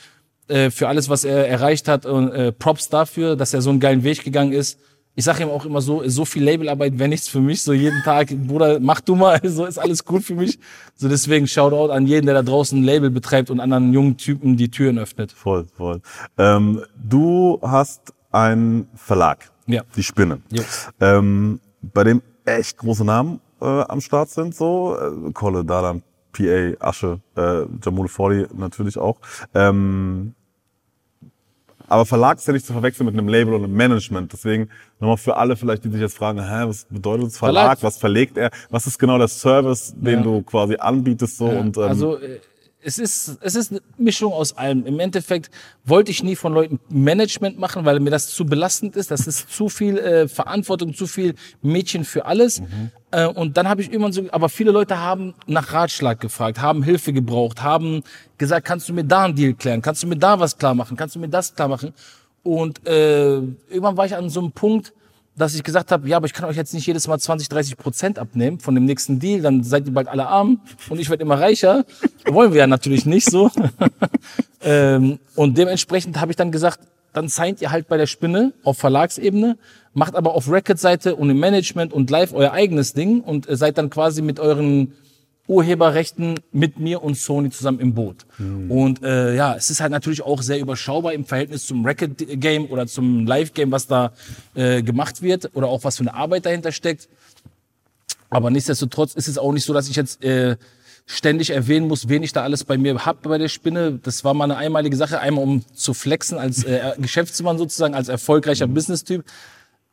äh, für alles, was er erreicht hat und äh, Props dafür, dass er so einen geilen Weg gegangen ist. Ich sage ihm auch immer so, so viel Labelarbeit wäre nichts für mich. So jeden Tag, Bruder, mach du mal, so ist alles gut für mich. So deswegen Shoutout an jeden, der da draußen ein Label betreibt und anderen jungen Typen die Türen öffnet. Voll, voll. Ähm, du hast einen Verlag, Ja. die Spinne, Jo. ähm, bei dem echt große Namen äh, am Start sind, so äh, Kolle, Dadan, PA, Asche, äh, Jamule Fordy natürlich auch. Ähm, aber Verlag ist ja nicht zu verwechseln mit einem Label und einem Management. Deswegen nochmal für alle vielleicht, die sich jetzt fragen, hä, was bedeutet das Verlag? Verlag. Was verlegt er? Was ist genau der Service, den Ja. du quasi anbietest so und ähm, also äh, es ist, es ist eine Mischung aus allem. Im Endeffekt wollte ich nie von Leuten Management machen, weil mir das zu belastend ist. Das ist zu viel äh, Verantwortung, zu viel Mädchen für alles. Äh, und dann habe ich irgendwann so, aber viele Leute haben nach Ratschlag gefragt, haben Hilfe gebraucht, haben gesagt, kannst du mir da einen Deal klären? Kannst du mir da was klar machen? Kannst du mir das klar machen? Und äh, irgendwann war ich an so einem Punkt, dass ich gesagt habe, ja, aber ich kann euch jetzt nicht jedes Mal 20, 30 Prozent abnehmen von dem nächsten Deal, dann seid ihr bald alle arm und ich werde immer reicher. Wollen wir ja natürlich nicht so. ähm, und dementsprechend habe ich dann gesagt, dann signed ihr halt bei der Spinne auf Verlagsebene, macht aber auf Record-Seite und im Management und live euer eigenes Ding und äh, seid dann quasi mit euren Urheberrechten mit mir und Sony zusammen im Boot. Und äh, ja, es ist halt natürlich auch sehr überschaubar im Verhältnis zum Record-Game oder zum Live-Game, was da äh, gemacht wird oder auch was für eine Arbeit dahinter steckt. Aber nichtsdestotrotz ist es auch nicht so, dass ich jetzt äh, ständig erwähnen muss, wen ich da alles bei mir hab bei der Spinne. Das war mal eine einmalige Sache, einmal um zu flexen als äh, Geschäftsmann sozusagen, als erfolgreicher Business-Typ.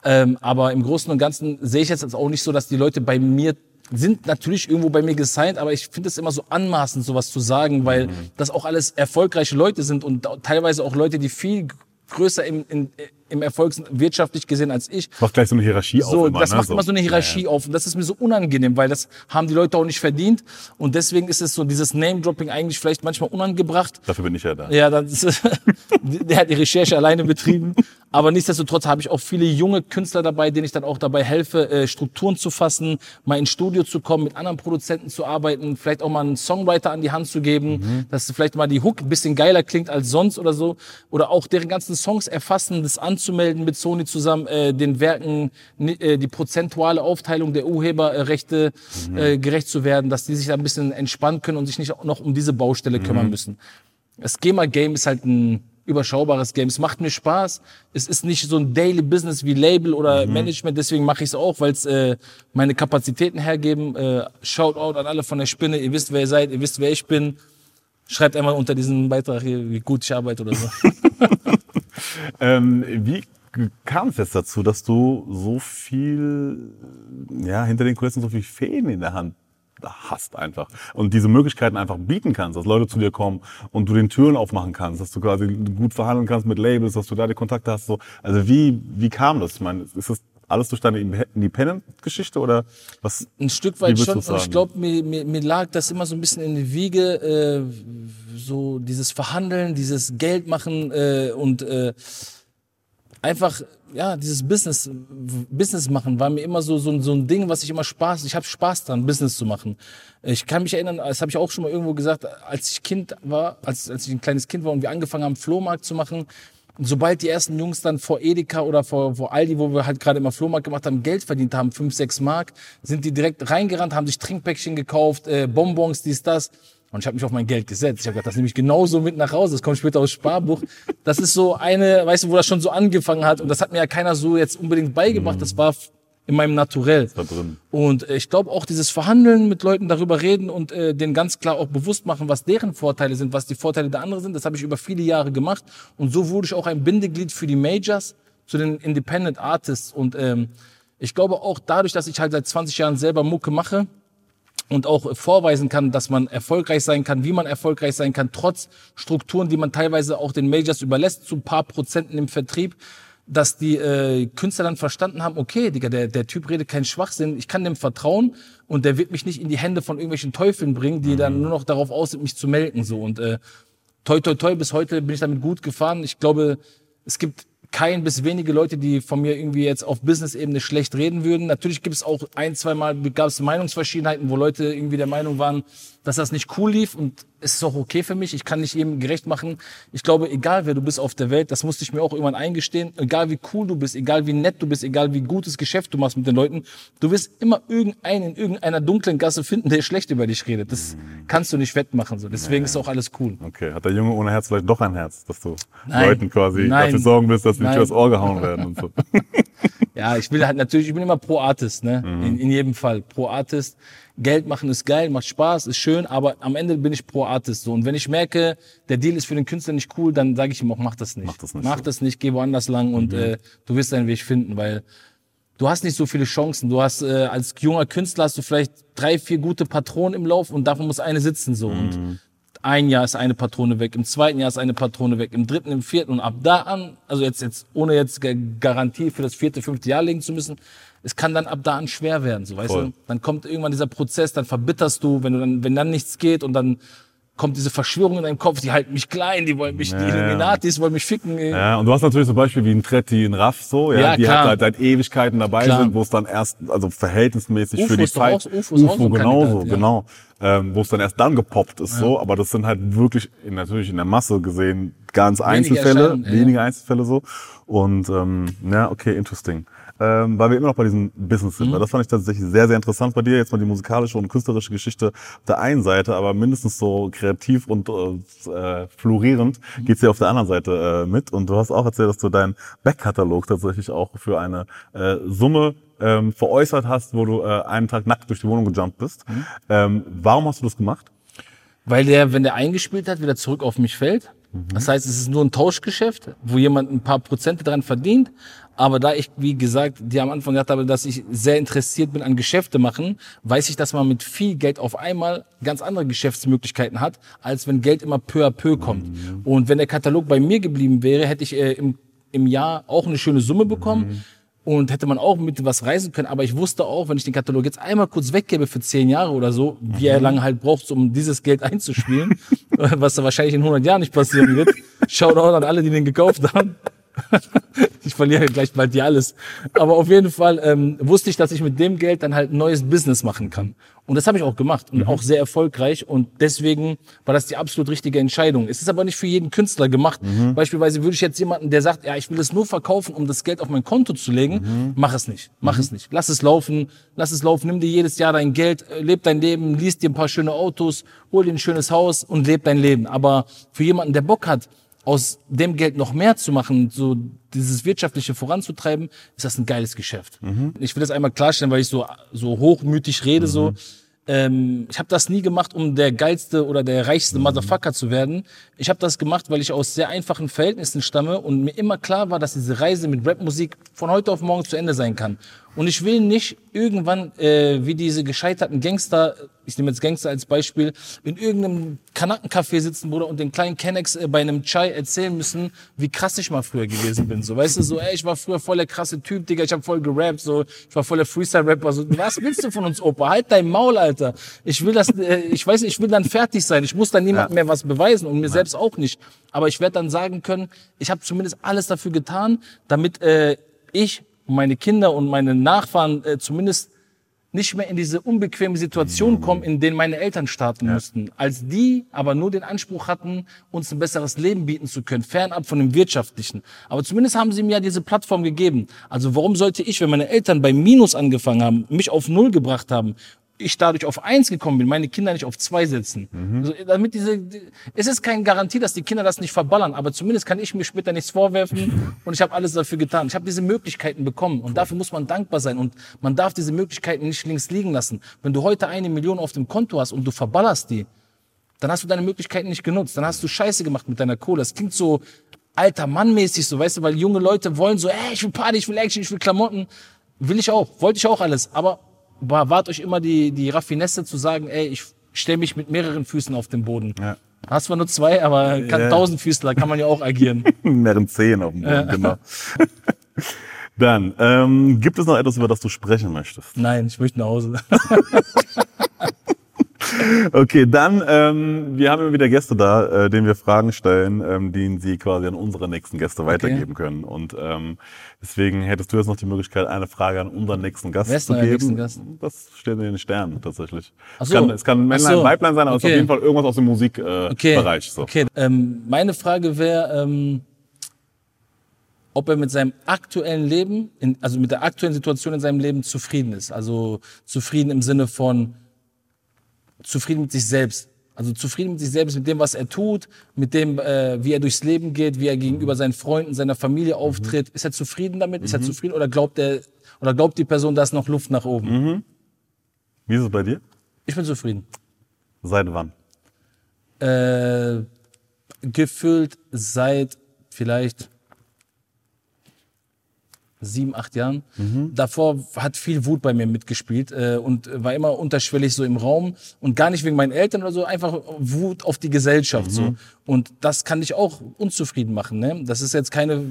Ähm, aber im Großen und Ganzen sehe ich jetzt auch nicht so, dass die Leute bei mir sind natürlich irgendwo bei mir gesigned, aber ich finde es immer so anmaßend, sowas zu sagen, weil das auch alles erfolgreiche Leute sind und teilweise auch Leute, die viel größer im, in, im Erfolg sind, wirtschaftlich gesehen als ich. Macht gleich so eine Hierarchie auf. So, immer, das ne? macht immer so eine Hierarchie auf und das ist mir so unangenehm, weil das haben die Leute auch nicht verdient und deswegen ist es so dieses Name-Dropping eigentlich vielleicht manchmal unangebracht. Dafür bin ich ja da. Ja, das der hat die Recherche alleine betrieben. Aber nichtsdestotrotz habe ich auch viele junge Künstler dabei, denen ich dann auch dabei helfe, äh, Strukturen zu fassen, mal ins Studio zu kommen, mit anderen Produzenten zu arbeiten, vielleicht auch mal einen Songwriter an die Hand zu geben, dass vielleicht mal die Hook ein bisschen geiler klingt als sonst oder so. Oder auch deren ganzen Songs erfassen, das anzumelden mit Sony zusammen, äh, den Werken äh, die prozentuale Aufteilung der Urheberrechte äh, gerecht zu werden, dass die sich da ein bisschen entspannen können und sich nicht noch um diese Baustelle kümmern müssen. Das GEMA-Game ist halt ein überschaubares Game. Es macht mir Spaß. Es ist nicht so ein Daily Business wie Label oder Management, deswegen mache ich es auch, weil es äh, meine Kapazitäten hergeben. Äh, Shoutout an alle von der Spinne. Ihr wisst, wer ihr seid, ihr wisst, wer ich bin. Schreibt einmal unter diesen Beitrag hier, wie gut ich arbeite oder so. Ähm, wie kam es jetzt dazu, dass du so viel, ja, hinter den Kulissen so viel Fäden in der Hand hast einfach und diese Möglichkeiten einfach bieten kannst, dass Leute zu dir kommen und du den Türen aufmachen kannst, dass du quasi gut verhandeln kannst mit Labels, dass du da die Kontakte hast. So. Also wie, wie kam das? Ich meine, ist das alles durch deine Independent-Geschichte oder was? Ein Stück weit schon. Und ich glaube, mir, mir, mir lag das immer so ein bisschen in die Wiege, äh, so dieses Verhandeln, dieses Geld machen äh, und äh, einfach ja dieses Business Business machen war mir immer so so, ein- so ein Ding, was ich immer Spaß. Ich habe Spaß dran, Business zu machen. Ich kann mich erinnern, das habe ich auch schon mal irgendwo gesagt, als ich Kind war, als als ich ein kleines Kind war und wir angefangen haben Flohmarkt zu machen. Sobald die ersten Jungs dann vor Edeka oder vor, vor Aldi, wo wir halt gerade immer Flohmarkt gemacht haben, Geld verdient haben, fünf, sechs Mark, sind die direkt reingerannt, haben sich Trinkpäckchen gekauft, äh, Bonbons, dies, das. Und ich habe mich auf mein Geld gesetzt. Ich habe gedacht, das nehme ich genauso mit nach Hause. Das kommt später aus Sparbuch. Das ist so eine, weißt du, wo das schon so angefangen hat. Und das hat mir ja keiner so jetzt unbedingt beigebracht. Das war in meinem Naturell. Da drin. Und äh, ich glaube auch dieses Verhandeln mit Leuten darüber reden und äh, denen ganz klar auch bewusst machen, was deren Vorteile sind, was die Vorteile der anderen sind, das habe ich über viele Jahre gemacht. Und so wurde ich auch ein Bindeglied für die Majors, zu den Independent Artists. Und ähm, ich glaube auch dadurch, dass ich halt seit 20 Jahren selber Mucke mache, und auch vorweisen kann, dass man erfolgreich sein kann, wie man erfolgreich sein kann, trotz Strukturen, die man teilweise auch den Majors überlässt, zu ein paar Prozenten im Vertrieb, dass die äh, Künstler dann verstanden haben, okay, Digga, der, der Typ redet keinen Schwachsinn, ich kann dem vertrauen und der wird mich nicht in die Hände von irgendwelchen Teufeln bringen, die dann nur noch darauf aus sind, mich zu melken. so Und äh, toi, toi, toi, bis heute bin ich damit gut gefahren. Ich glaube, es gibt kein bis wenige Leute, die von mir irgendwie jetzt auf Business-Ebene schlecht reden würden. Natürlich gibt es auch ein, zwei Mal gab es Meinungsverschiedenheiten, wo Leute irgendwie der Meinung waren, dass das nicht cool lief und es ist auch okay für mich. Ich kann nicht jedem gerecht machen. Ich glaube, egal wer du bist auf der Welt, das musste ich mir auch irgendwann eingestehen, egal wie cool du bist, egal wie nett du bist, egal wie gutes Geschäft du machst mit den Leuten, du wirst immer irgendeinen in irgendeiner dunklen Gasse finden, der schlecht über dich redet. Das kannst du nicht wettmachen. So. Deswegen ist auch alles cool. Okay, hat der Junge ohne Herz vielleicht doch ein Herz, dass du Nein. Leuten quasi Nein. dafür sorgen willst, dass sie nicht übers Ohr gehauen werden und so. Ja, ich will halt natürlich, ich bin immer pro Artist, ne? Mhm. In, in jedem Fall. Pro Artist. Geld machen ist geil, macht Spaß, ist schön, aber am Ende bin ich pro Artist so. Und wenn ich merke, der Deal ist für den Künstler nicht cool, dann sage ich ihm auch, mach das nicht. Mach das nicht Mach. Mhm. das nicht, geh woanders lang und äh, du wirst deinen Weg finden, weil du hast nicht so viele Chancen. Du hast äh, als junger Künstler hast du vielleicht drei, vier gute Patronen im Lauf und davon muss eine sitzen so. Mhm. Und ein Jahr ist eine Patrone weg, im zweiten Jahr ist eine Patrone weg, im dritten, im vierten und ab da an, also jetzt, jetzt ohne jetzt Ga- Garantie für das vierte, fünfte Jahr legen zu müssen, es kann dann ab da an schwer werden, so weißt Voll. du. Dann kommt irgendwann dieser Prozess, dann verbitterst du, wenn du dann, wenn dann nichts geht und dann kommt diese Verschwörung in deinem Kopf, die halten mich klein, die wollen mich, die Ja, ja. Illuminatis wollen mich ficken. ey. Ja, und du hast natürlich zum Beispiel wie ein Tretti, ein Raff so, ja, Ja, die klar. halt seit Ewigkeiten dabei Klar. sind, wo es dann erst, also verhältnismäßig UFO für die Zeit, auch so- UFO auch so genauso, ja. genau, ähm, wo es dann erst dann gepoppt ist so, aber das sind halt wirklich in, natürlich in der Masse gesehen ganz Einzelfälle, ja, ja. wenige Einzelfälle so und ähm, ja, okay, interesting. Ähm, weil wir immer noch bei diesem Business Mhm. sind. weil Das fand ich tatsächlich sehr, sehr interessant bei dir. Jetzt mal die musikalische und künstlerische Geschichte auf der einen Seite, aber mindestens so kreativ und äh, äh, florierend Mhm. geht's dir auf der anderen Seite äh, mit. Und du hast auch erzählt, dass du deinen Backkatalog tatsächlich auch für eine äh, Summe ähm, veräußert hast, wo du äh, einen Tag nackt durch die Wohnung gejumpt bist. Mhm. Ähm, warum hast du das gemacht? Weil der, wenn der eingespielt hat, wieder zurück auf mich fällt. Das heißt, es ist nur ein Tauschgeschäft, wo jemand ein paar Prozente dran verdient. Aber da ich, wie gesagt, dir am Anfang gesagt habe, dass ich sehr interessiert bin an Geschäfte machen, weiß ich, dass man mit viel Geld auf einmal ganz andere Geschäftsmöglichkeiten hat, als wenn Geld immer peu à peu kommt. Und wenn der Katalog bei mir geblieben wäre, hätte ich äh, im, im Jahr auch eine schöne Summe bekommen. Und hätte man auch mit was reisen können. Aber ich wusste auch, wenn ich den Katalog jetzt einmal kurz weggebe für zehn Jahre oder so, wie er lange halt braucht, um dieses Geld einzuspielen, was da wahrscheinlich in 100 Jahren nicht passieren wird. Shoutout an alle, die den gekauft haben. ich verliere gleich bald dir alles. Aber auf jeden Fall ähm, wusste ich, dass ich mit dem Geld dann halt ein neues Business machen kann. Und das habe ich auch gemacht und auch sehr erfolgreich. Und deswegen war das die absolut richtige Entscheidung. Es ist aber nicht für jeden Künstler gemacht. Beispielsweise würde ich jetzt jemanden, der sagt, ja, ich will es nur verkaufen, um das Geld auf mein Konto zu legen, mach es nicht. Mach es nicht. Lass es laufen. Lass es laufen. Nimm dir jedes Jahr dein Geld, äh, leb dein Leben, liest dir ein paar schöne Autos, hol dir ein schönes Haus und leb dein Leben. Aber für jemanden, der Bock hat, aus dem Geld noch mehr zu machen, so dieses wirtschaftliche voranzutreiben, ist das ein geiles Geschäft. Ich will das einmal klarstellen, weil ich so so hochmütig rede so. Ähm, ich habe das nie gemacht, um der geilste oder der reichste Motherfucker zu werden. Ich habe das gemacht, weil ich aus sehr einfachen Verhältnissen stamme und mir immer klar war, dass diese Reise mit Rapmusik von heute auf morgen zu Ende sein kann. Und ich will nicht irgendwann, äh, wie diese gescheiterten Gangster, ich nehme jetzt Gangster als Beispiel, in irgendeinem Kanackencafé sitzen, Bruder, und den kleinen Kennex äh, bei einem Chai erzählen müssen, wie krass ich mal früher gewesen bin. So, weißt du, so, ey, ich war früher voll der krasse Typ, Digga, ich habe voll gerappt, so, ich war voll der Freestyle-Rapper. So, was willst du von uns, Opa? Halt dein Maul, Alter. Ich will das, äh, ich weiß ich will dann fertig sein. Ich muss dann niemandem mehr was beweisen und mir selbst auch nicht. Aber ich werde dann sagen können, ich habe zumindest alles dafür getan, damit äh, ich und meine Kinder und meine Nachfahren äh, zumindest nicht mehr in diese unbequeme Situation kommen, in denen meine Eltern starten mussten. Als die aber nur den Anspruch hatten, uns ein besseres Leben bieten zu können, fernab von dem Wirtschaftlichen. Aber zumindest haben sie mir ja diese Plattform gegeben. Also warum sollte ich, wenn meine Eltern bei Minus angefangen haben, mich auf Null gebracht haben, ich dadurch auf eins gekommen bin, meine Kinder nicht auf zwei setzen. Also, damit diese, die- es ist keine Garantie, dass die Kinder das nicht verballern, aber zumindest kann ich mir später nichts vorwerfen und ich habe alles dafür getan. Ich habe diese Möglichkeiten bekommen und dafür muss man dankbar sein und man darf diese Möglichkeiten nicht links liegen lassen. Wenn du heute eine Million auf dem Konto hast und du verballerst die, dann hast du deine Möglichkeiten nicht genutzt. Dann hast du Scheiße gemacht mit deiner Kohle. Das klingt so alter Mann-mäßig, so, weißt du, weil junge Leute wollen so, ey, ich will Party, ich will Action, ich will Klamotten. Will ich auch, wollte ich auch alles. Aber bewahrt euch immer die, die Raffinesse zu sagen, ey, ich stelle mich mit mehreren Füßen auf den Boden. Ja. Hast zwar nur zwei, aber kann Ja. tausend Füßler, kann man ja auch agieren. Mehreren Zehen auf dem Boden, genau. Dann, ähm, gibt es noch etwas, über das du sprechen möchtest? Nein, ich möchte nach Hause. Okay, dann, ähm, wir haben immer wieder Gäste da, äh, denen wir Fragen stellen, ähm, die sie quasi an unsere nächsten Gäste weitergeben können. Und ähm, deswegen hättest du jetzt noch die Möglichkeit, eine Frage an unseren nächsten Gast Wer ist zu geben. nächsten Gast? Das steht in den Sternen tatsächlich. Ach es, so. kann, es kann ein Männlein, so. Weiblein sein, aber es ist Okay. auf jeden Fall irgendwas aus dem Musikbereich. Äh, Okay. Bereich, so. okay. Ähm, meine Frage wäre, ähm, ob er mit seinem aktuellen Leben, in, also mit der aktuellen Situation in seinem Leben zufrieden ist. Also zufrieden im Sinne von zufrieden mit sich selbst. Also zufrieden mit sich selbst, mit dem, was er tut, mit dem, äh, wie er durchs Leben geht, wie er gegenüber seinen Freunden, seiner Familie auftritt. Ist er zufrieden damit? Ist er zufrieden oder glaubt er oder glaubt die Person, da ist noch Luft nach oben? Wie ist es bei dir? Ich bin zufrieden. Seit wann? Äh, gefühlt seit vielleicht sieben, acht Jahren. Davor hat viel Wut bei mir mitgespielt äh, und war immer unterschwellig so im Raum und gar nicht wegen meinen Eltern oder so, einfach Wut auf die Gesellschaft so. Und das kann dich auch unzufrieden machen. Ne? Das ist jetzt keine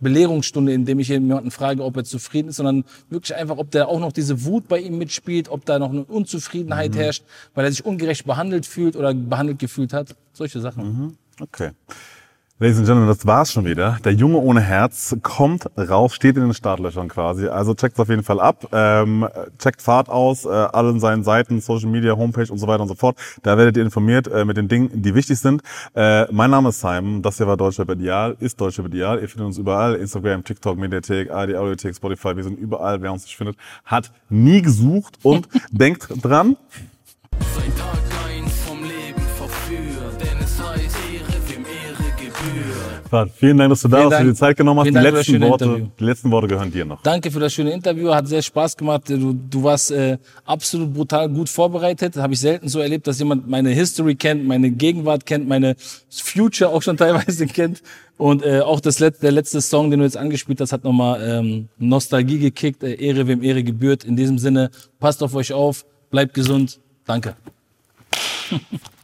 Belehrungsstunde, in dem ich jemanden frage, ob er zufrieden ist, sondern wirklich einfach, ob der auch noch diese Wut bei ihm mitspielt, ob da noch eine Unzufriedenheit herrscht, weil er sich ungerecht behandelt fühlt oder behandelt gefühlt hat. Solche Sachen. Okay. Ladies and Gentlemen, das war's schon wieder. Der Junge ohne Herz kommt raus, steht in den Startlöchern quasi. Also checkt's auf jeden Fall ab. Ähm, checkt Fahrt aus, äh, allen seinen Seiten, Social Media, Homepage und so weiter und so fort. Da werdet ihr informiert äh, mit den Dingen, die wichtig sind. Äh, mein Name ist Simon. Das hier war Deutschrap Ideal, ist Deutschrap Ideal. Ihr findet uns überall. Instagram, TikTok, Mediathek, ARD, Audiothek, Spotify. Wir sind überall. Wer uns nicht findet, hat nie gesucht. Und denkt dran, Sein Tag Fahrt, vielen Dank, dass du da warst, für Dank. die Zeit genommen hast. Die Dank letzten, Worte, Interview. die letzten Worte gehören dir noch. Danke für das schöne Interview, hat sehr Spaß gemacht. Du, du warst äh, absolut brutal gut vorbereitet. Habe ich selten so erlebt, dass jemand meine History kennt, meine Gegenwart kennt, meine Future auch schon teilweise kennt. Und äh, auch das letzte, der letzte Song, den du jetzt angespielt hast, hat nochmal ähm, Nostalgie gekickt. Äh, Ehre, wem Ehre gebührt. In diesem Sinne, passt auf euch auf, bleibt gesund. Danke.